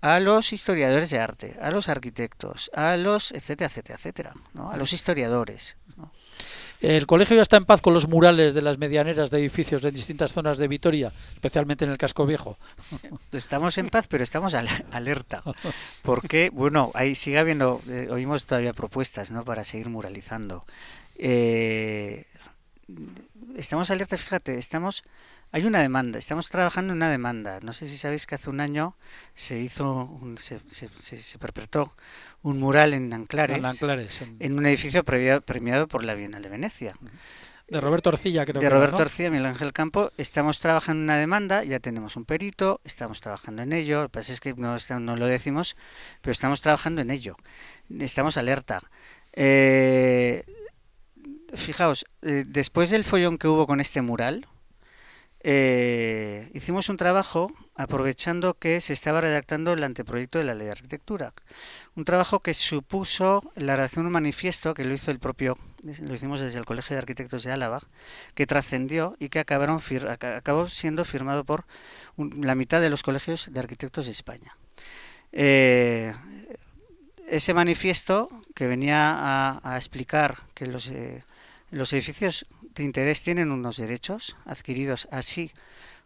a los historiadores de arte, a los arquitectos, a los etcétera, etcétera, etcétera, ¿no? A los historiadores. El colegio ya está en paz con los murales de las medianeras de edificios en distintas zonas de Vitoria, especialmente en el casco viejo. Estamos en paz, pero estamos al- alerta. Porque, bueno, ahí sigue habiendo, eh, oímos todavía propuestas, ¿no? Para seguir muralizando. Eh, estamos alerta, fíjate, estamos, hay una demanda, estamos trabajando en una demanda. No sé si sabéis que hace un año se hizo, un- se, se, se- se perpetró un mural en Anclares, En Anclares, en- en un edificio previa- premiado por la Bienal de Venecia. de Roberto Orcilla, creo de que era, Roberto ¿no? Orcilla, Miguel Ángel Campo, estamos trabajando en una demanda, ya tenemos un perito, estamos trabajando en ello, lo que pasa es que no, no lo decimos, pero estamos trabajando en ello, estamos alerta. Eh, fijaos, eh, después del follón que hubo con este mural, eh, hicimos un trabajo aprovechando que se estaba redactando el anteproyecto de la ley de arquitectura. Un trabajo que supuso la redacción de un manifiesto que lo hizo el propio, lo hicimos desde el Colegio de Arquitectos de Álava, que trascendió y que acabaron acabó siendo firmado por la mitad de los colegios de arquitectos de España. Eh, ese manifiesto que venía a, a explicar que los, eh, los edificios de interés tienen unos derechos adquiridos así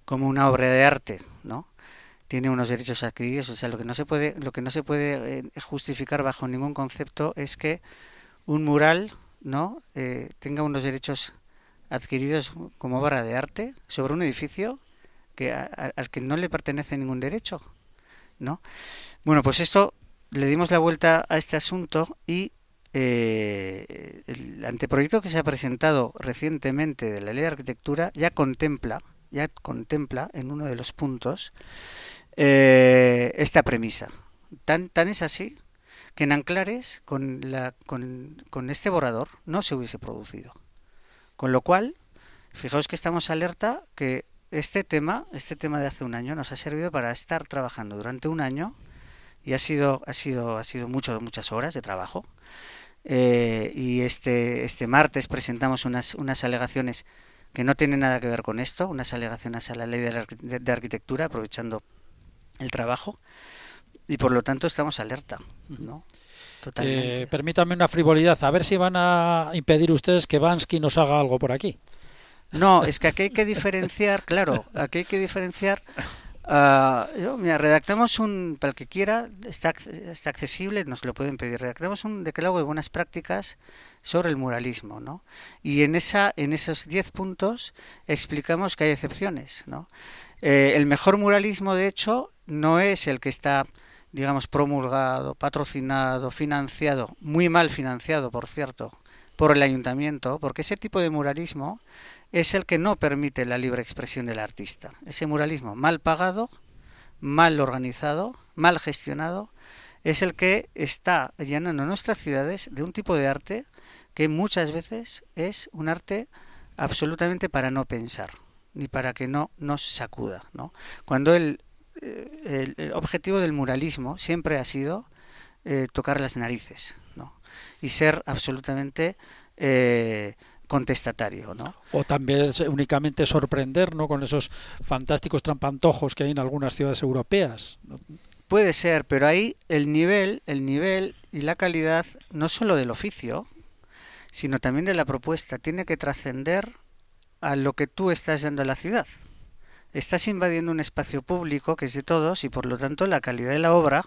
como una obra de arte, ¿no? Tiene unos derechos adquiridos, o sea, lo que no se puede, lo que no se puede eh, justificar bajo ningún concepto es que un mural, ¿no? Eh, tenga unos derechos adquiridos como obra de arte sobre un edificio que al que no le pertenece ningún derecho, ¿no? Bueno, pues esto le dimos la vuelta a este asunto y eh, el anteproyecto que se ha presentado recientemente de la ley de arquitectura ya contempla, ya contempla en uno de los puntos eh, esta premisa. Tan, tan es así que en Anclares con, la, con, con este borrador no se hubiese producido. Con lo cual, fijaos que estamos alerta que este tema, este tema de hace un año, nos ha servido para estar trabajando durante un año y ha sido, ha sido, ha sido mucho, muchas horas de trabajo. Eh, y este, este martes presentamos unas, unas alegaciones que no tienen nada que ver con esto, unas alegaciones a la ley de, la de- de arquitectura, aprovechando el trabajo, y por lo tanto estamos alerta, ¿no? Totalmente. Eh, permítame una frivolidad, a ver si van a impedir ustedes que Bansky nos haga algo por aquí. No, es que aquí hay que diferenciar, claro, aquí hay que diferenciar. Yo, mira, redactamos un, para el que quiera, está, está accesible, nos lo pueden pedir. Redactamos un decálogo de buenas prácticas sobre el muralismo, ¿no? Y en esa, en esos 10 puntos explicamos que hay excepciones, ¿no? Eh, el mejor muralismo, de hecho, no es el que está, digamos, promulgado, patrocinado, financiado, muy mal financiado, por cierto, por el ayuntamiento, porque ese tipo de muralismo es el que no permite la libre expresión del artista. Ese muralismo mal pagado, mal organizado, mal gestionado, es el que está llenando nuestras ciudades de un tipo de arte que muchas veces es un arte absolutamente para no pensar, ni para que no nos sacuda. ¿no? Cuando el, eh, el- objetivo del muralismo siempre ha sido eh, tocar las narices ¿no? y ser absolutamente eh, contestatario. ¿no? O también es únicamente sorprender ¿no? con esos fantásticos trampantojos que hay en algunas ciudades europeas. ¿no? Puede ser, pero ahí el nivel, el nivel y la calidad no solo del oficio, sino también de la propuesta, tiene que trascender a lo que tú estás dando a la ciudad. Estás invadiendo un espacio público que es de todos y por lo tanto la calidad de la obra,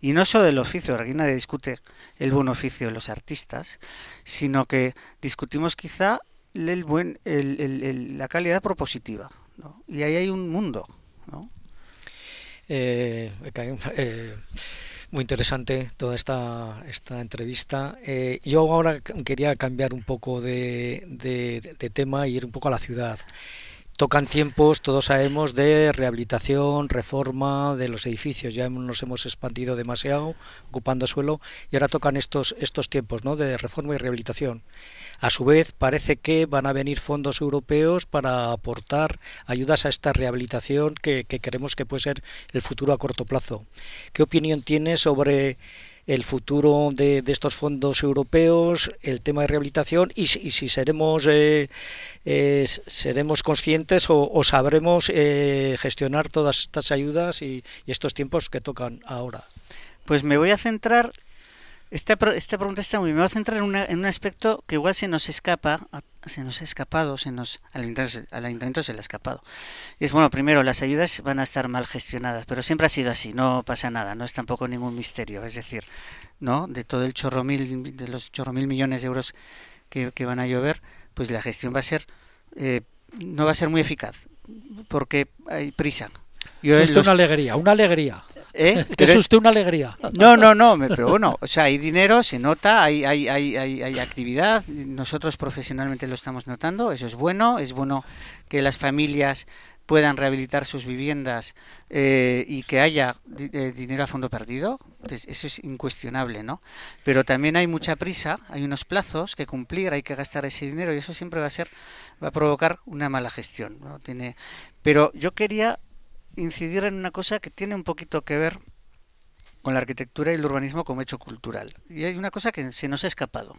y no solo del oficio, aquí nadie discute el buen oficio de los artistas, sino que discutimos quizá el buen, el- el- la calidad propositiva. Y ahí hay un mundo. Eh, eh, muy interesante toda esta, esta entrevista. Eh, yo ahora quería cambiar un poco de, tema e ir un poco a la ciudad. Tocan tiempos, todos sabemos, de rehabilitación, reforma de los edificios. Ya nos hemos expandido demasiado, ocupando suelo, y ahora tocan estos, estos tiempos ¿no? de reforma y rehabilitación. A su vez, parece que van a venir fondos europeos para aportar ayudas a esta rehabilitación que, que creemos que puede ser el futuro a corto plazo. ¿Qué opinión tiene sobre el futuro de, de estos fondos europeos, el tema de rehabilitación y, si- seremos eh, eh, seremos conscientes o, o sabremos eh, gestionar todas estas ayudas y, y estos tiempos que tocan ahora? Pues me voy a centrar. Esta, esta pregunta está muy bien. Me voy a centrar en, una- en un aspecto que igual se nos escapa, se nos ha escapado, se nos, al, ayuntamiento, al ayuntamiento se le ha escapado. Y es bueno, primero, las ayudas van a estar mal gestionadas, pero siempre ha sido así, no pasa nada, no es tampoco ningún misterio. Es decir, ¿no? De todo el chorro mil, de los chorro mil millones de euros que, que van a llover, pues la gestión va a ser, eh, no va a ser muy eficaz, porque hay prisa. Yo Es usted los- una alegría, una alegría. ¿Eh? Que es usted una alegría. no, no, no, pero bueno, o sea, hay dinero, se nota, hay, hay, hay, hay, actividad, nosotros profesionalmente lo estamos notando, eso es bueno, es bueno que las familias puedan rehabilitar sus viviendas eh, y que haya eh, dinero a fondo perdido, eso es incuestionable, ¿no? Pero también hay mucha prisa, hay unos plazos que cumplir, hay que gastar ese dinero y eso siempre va a ser, va a provocar una mala gestión, ¿no? Tiene, pero yo quería incidir en una cosa que tiene un poquito que ver con la arquitectura y el urbanismo como hecho cultural. Y hay una cosa que se nos ha escapado.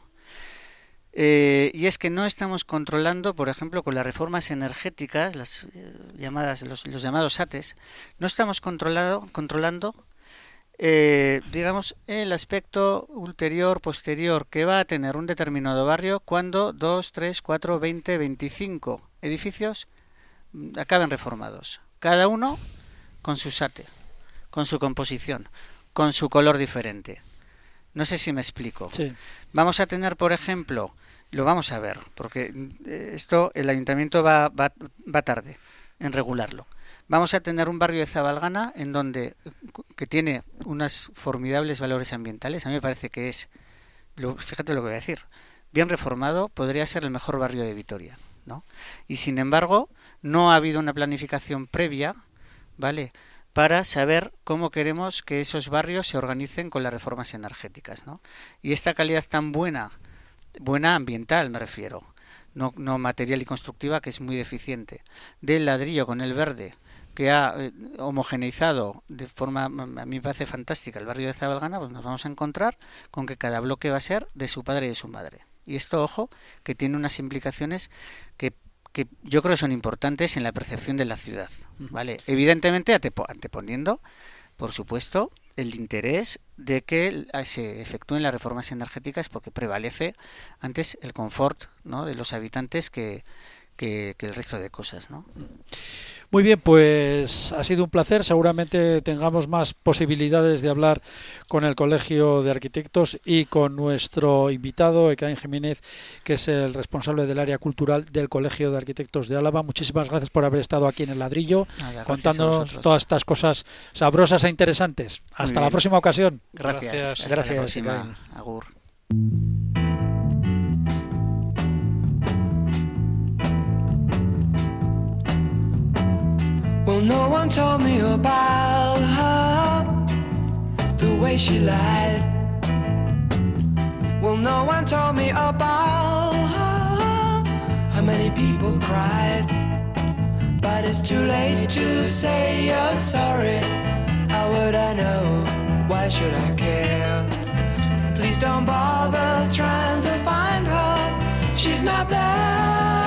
Eh, y es que no estamos controlando, por ejemplo, con las reformas energéticas, las eh, llamadas, los, llamados SATES, no estamos controlado, controlando, eh, digamos, el aspecto ulterior, posterior, que va a tener un determinado barrio cuando 2, 3, 4, 20, 25 edificios mm, acaben reformados. Cada uno con su SATE, con su composición, con su color diferente. No sé si me explico. Sí. Vamos a tener, por ejemplo, lo vamos a ver, porque eh, esto el ayuntamiento va, va, va tarde en regularlo. Vamos a tener un barrio de Zabalgana en donde que tiene unos formidables valores ambientales. A mí me parece que es, lo, fíjate lo que voy a decir, bien reformado, podría ser el mejor barrio de Vitoria, ¿no? Y sin embargo, no ha habido una planificación previa, ¿vale? para saber cómo queremos que esos barrios se organicen con las reformas energéticas, ¿no? Y esta calidad tan buena, buena ambiental me refiero, no, no material y constructiva, que es muy deficiente, del ladrillo con el verde, que ha eh, homogeneizado de forma, a mí me parece fantástica, el barrio de Zabalgana, pues nos vamos a encontrar con que cada bloque va a ser de su padre y de su madre. Y esto, ojo, que tiene unas implicaciones que que yo creo que son importantes en la percepción de la ciudad, ¿vale? Evidentemente anteponiendo, por supuesto, el interés de que se efectúen las reformas energéticas porque prevalece antes el confort ¿no? de los habitantes que, que, el resto de cosas, ¿no? Muy bien, pues ha sido un placer. Seguramente tengamos más posibilidades de hablar con el Colegio de Arquitectos y con nuestro invitado, Ekain Jiménez, que es el responsable del área cultural del Colegio de Arquitectos de Álava. Muchísimas gracias por haber estado aquí en el ladrillo, contándonos todas estas cosas sabrosas e interesantes. Hasta la próxima ocasión. Gracias. Gracias. Agur. Well, no one told me about her, the way she lied. Well, no one told me about her, how many people cried. But it's too late to say you're sorry. How would I know? Why should I care? Please don't bother trying to find her. She's not there.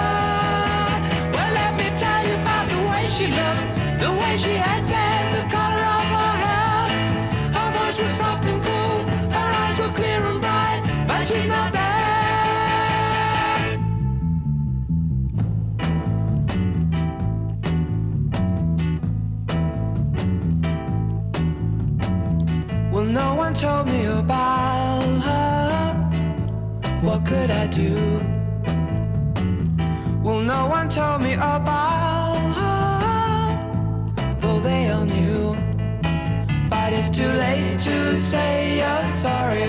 She acted, the color of her hair. Her voice was soft and cool, her eyes were clear and bright, but she's not there. Well, no one told me about her. What could I do? Well, no one told me about too late to say you're sorry.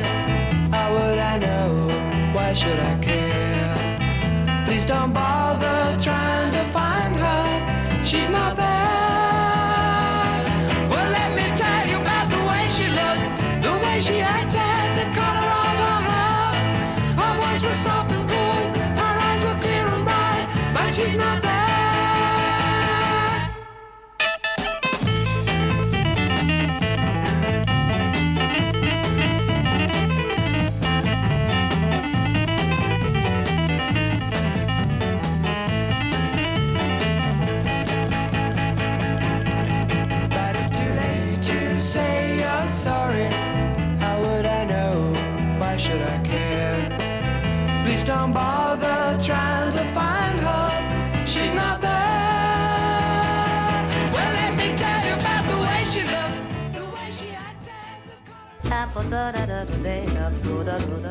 How would I know? Why should I care? Please don't bother trying to find her. She's not there.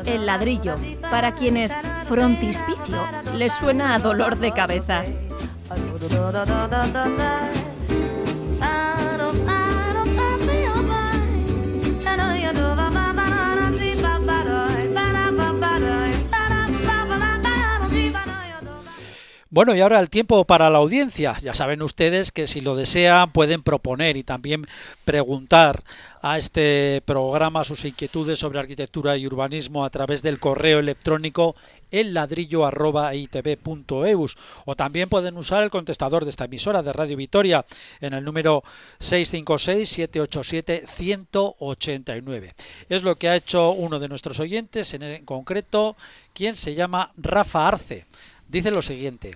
El ladrillo, para quienes frontispicio les suena a dolor de cabeza. Bueno, y ahora el tiempo para la audiencia. Ya saben ustedes que si lo desean pueden proponer y también preguntar a este programa sus inquietudes sobre arquitectura y urbanismo a través del correo electrónico elladrillo@itv.eus o también pueden usar el contestador de esta emisora de Radio Vitoria en el número 656-787-189. Es lo que ha hecho uno de nuestros oyentes, en concreto, quien se llama Rafa Arce dice lo siguiente.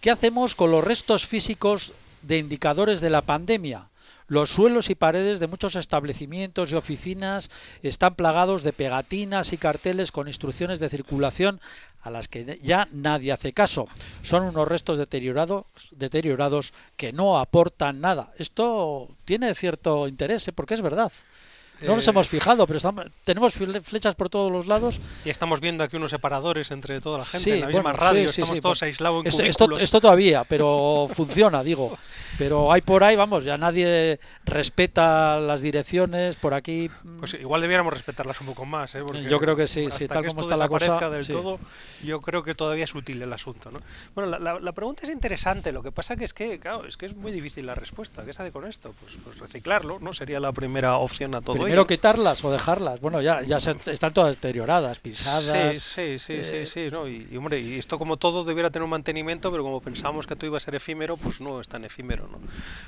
¿Qué hacemos con los restos físicos de indicadores de la pandemia? Los suelos y paredes de muchos establecimientos y oficinas están plagados de pegatinas y carteles con instrucciones de circulación a las que ya nadie hace caso. Son unos restos deteriorados, deteriorados que no aportan nada. Esto tiene cierto interés, ¿eh? porque es verdad. No nos eh, hemos fijado, pero tenemos flechas por todos los lados. Y estamos viendo aquí unos separadores entre toda la gente en la misma radio, estamos todos aislados en esto, esto, todavía, pero funciona, digo. Pero hay por ahí, vamos, ya nadie respeta las direcciones por aquí. Pues igual debiéramos respetarlas un poco más, ¿eh? yo creo que sí, sí tal como está la cosa. del todo, yo creo que todavía es útil el asunto, ¿no? Bueno, la, pregunta es interesante, lo que pasa que es que, claro, es que es muy difícil la respuesta. ¿Qué se hace con esto? Pues, pues reciclarlo, ¿no? Sería la primera opción a todo Primero quitarlas o dejarlas. Bueno, ya, ya están todas deterioradas, pisadas. Sí, sí, sí, sí, sí, ¿no? Y, hombre, y esto como todo debiera tener un mantenimiento, pero como pensamos que todo iba a ser efímero, pues no es tan efímero, ¿no?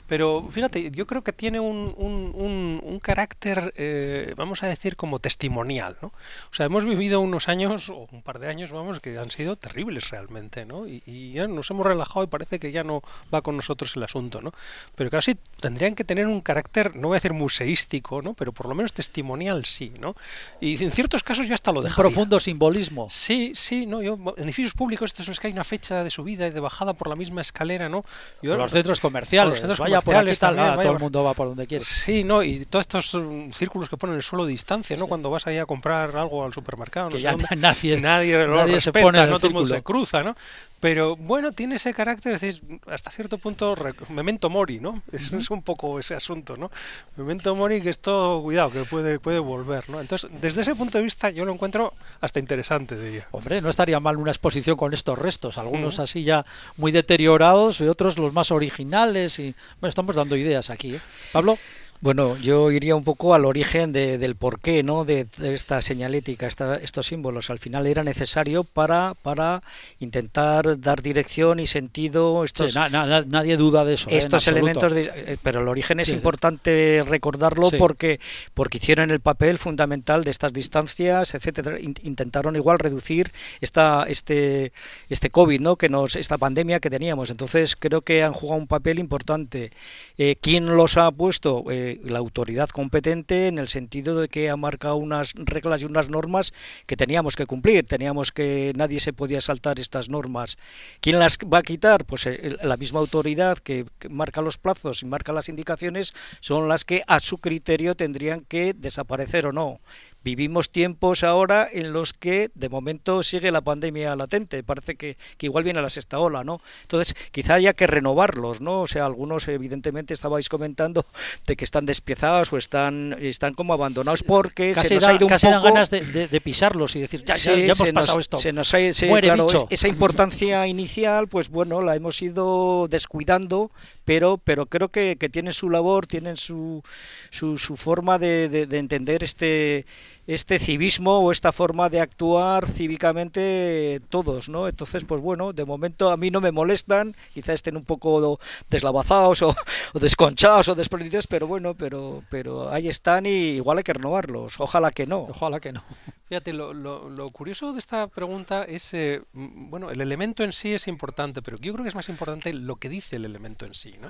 Pero fíjate, yo creo que tiene un, un, un, carácter, eh, vamos a decir, como testimonial, ¿no? O sea, hemos vivido unos años, o un par de años, vamos, que han sido terribles realmente, ¿no? Y, y ya nos hemos relajado y parece que ya no va con nosotros el asunto, ¿no? Pero casi tendrían que tener un carácter, no voy a decir museístico, ¿no? Pero por lo menos testimonial sí, ¿no? Y en ciertos casos ya hasta lo dejaría. profundo simbolismo. Sí, sí, no, yo, en edificios públicos estos los que hay una fecha de subida y de bajada por la misma escalera, ¿no? Yo, los centros comerciales, los centros vaya comerciales por aquí todo el mundo va por donde quiere. Sí, no, y todos estos mm, círculos que ponen el suelo de distancia, ¿no? Cuando vas ahí a comprar algo al supermercado, que ya nadie, nadie, nadie se pone no todo el mundo se cruza, ¿no? Pero bueno, tiene ese carácter, es decir, hasta cierto punto, memento mori, ¿no? Es, es, un poco ese asunto, ¿no? Memento mori, que esto, cuidado, que puede, puede volver, ¿no? Entonces, desde ese punto de vista, yo lo encuentro hasta interesante, diría. Hombre, no estaría mal una exposición con estos restos, algunos así ya muy deteriorados y otros los más originales. y Bueno, estamos dando ideas aquí, ¿eh? Pablo. Bueno, yo iría un poco al origen de, del porqué ¿no? de, esta señalética, estos símbolos. Al final era necesario para, para intentar dar dirección y sentido. Estos, nadie duda de eso. ¿eh? Estos elementos, eh, pero el origen es importante recordarlo porque, porque hicieron el papel fundamental de estas distancias, etcétera. Intentaron igual reducir esta, este, este COVID, ¿no? que nos, esta pandemia que teníamos. Entonces creo que han jugado un papel importante. Eh, ¿Quién los ha puesto? La autoridad competente en el sentido de que ha marcado unas reglas y unas normas que teníamos que cumplir, teníamos que nadie se podía saltar estas normas. ¿Quién las va a quitar? Pues eh, la misma autoridad que, marca los plazos y marca las indicaciones son las que a su criterio tendrían que desaparecer o no. Vivimos tiempos ahora en los que de momento sigue la pandemia latente, parece que, que, igual viene la sexta ola, ¿no? Entonces, quizá haya que renovarlos, ¿no? O sea, algunos evidentemente estabais comentando de que están despiezados o están, están como abandonados porque se nos ha ido un poco... ganas de, pisarlos y decir, ya, ya, hemos pasado esto. Se nos ha, Muere bicho. esa importancia inicial, pues bueno, la hemos ido descuidando, pero, pero creo que, que tienen su labor, tienen su, su, su forma de, de entender este este civismo o esta forma de actuar cívicamente todos, ¿no? Entonces, pues bueno, de momento a mí no me molestan, quizás estén un poco deslavazados o, desconchados o desprendidos, pero bueno, pero pero ahí están y igual hay que renovarlos. Ojalá que no. Ojalá que no. Fíjate, lo, lo, curioso de esta pregunta es, eh, bueno, el elemento en sí es importante, pero yo creo que es más importante lo que dice el elemento en sí, ¿no?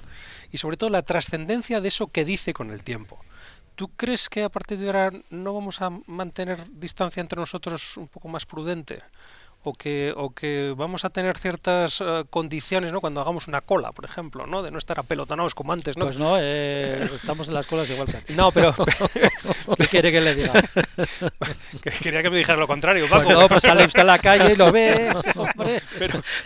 Y sobre todo la trascendencia de eso que dice con el tiempo. ¿Tú crees que a partir de ahora no vamos a mantener distancia entre nosotros un poco más prudente? O que, o que vamos a tener ciertas eh, condiciones, ¿no? Cuando hagamos una cola, por ejemplo, ¿no? De no estar apelotonados como antes, ¿no? Pues no, eh, estamos en las colas igual que No, pero... ¿Qué quiere que le diga? Quería que me dijera lo contrario, Paco. Pues no, pues sale usted a la calle y lo ve, hombre.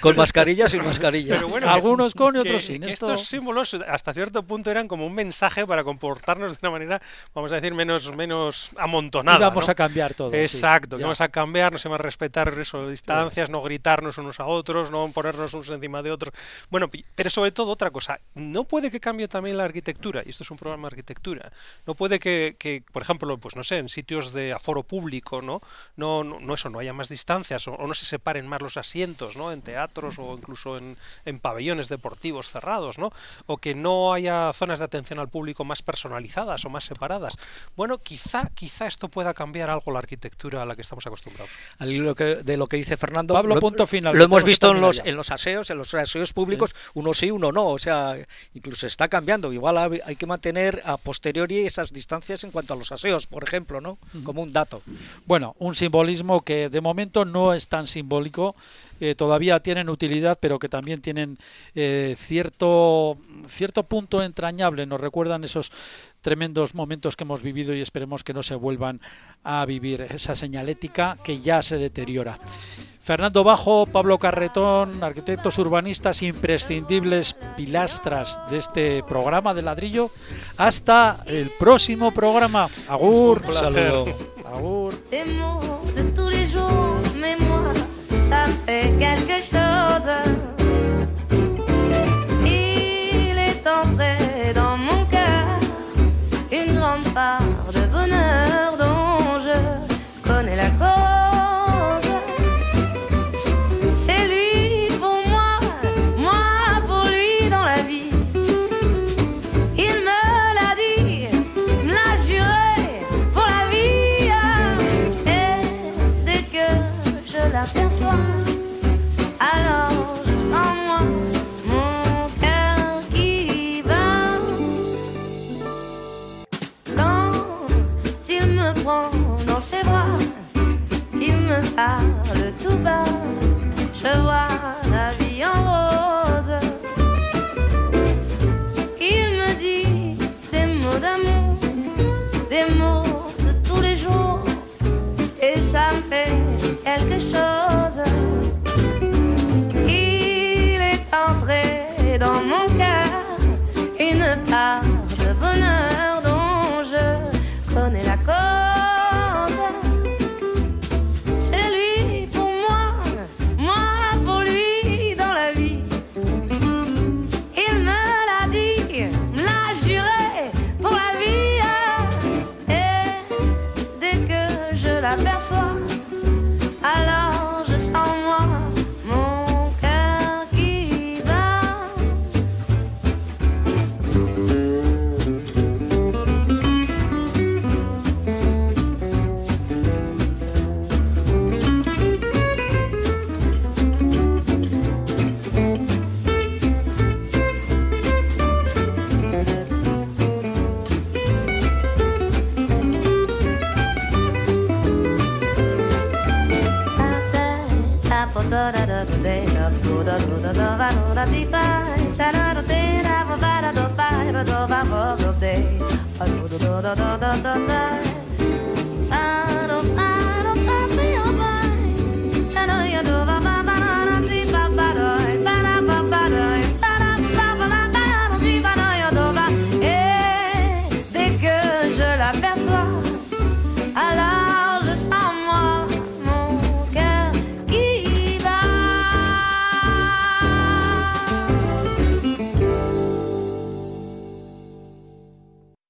con mascarilla sin mascarilla. Algunos con y otros sin. Estos símbolos, hasta cierto punto, eran como un mensaje para comportarnos de una manera, vamos a decir, menos, menos amontonada, Y vamos a cambiar todo. Exacto, vamos a cambiar, no se va a respetar eso distancias, no gritarnos unos a otros, no ponernos unos encima de otros. Bueno, pero sobre todo otra cosa, no puede que cambie también la arquitectura, y esto es un programa de arquitectura, no puede que, por ejemplo, pues no sé, en sitios de aforo público, ¿no? No, no, eso, no haya más distancias, o, no se separen más los asientos, ¿no? En teatros o incluso en, pabellones deportivos cerrados, ¿no? O que no haya zonas de atención al público más personalizadas o más separadas. Bueno, quizá, quizá esto pueda cambiar algo la arquitectura a la que estamos acostumbrados. De lo que dice Fernando. Pablo, lo, punto final. Lo hemos visto en los, en los aseos, en los aseos públicos, uno sí, uno no. O sea, incluso está cambiando. Igual hay que mantener a posteriori esas distancias en cuanto a los aseos, por ejemplo, ¿no? Como un dato. Bueno, un simbolismo que de momento no es tan simbólico. Eh, todavía tienen utilidad, pero que también tienen eh, cierto, cierto punto entrañable. Nos recuerdan esos tremendos momentos que hemos vivido y esperemos que no se vuelvan a vivir esa señalética que ya se deteriora. Fernando Bajo, Pablo Carretón, arquitectos urbanistas imprescindibles pilastras de este programa de ladrillo. Hasta el próximo programa. Agur, saludo. Agur. Parle tout bas, je vois la vie en rose.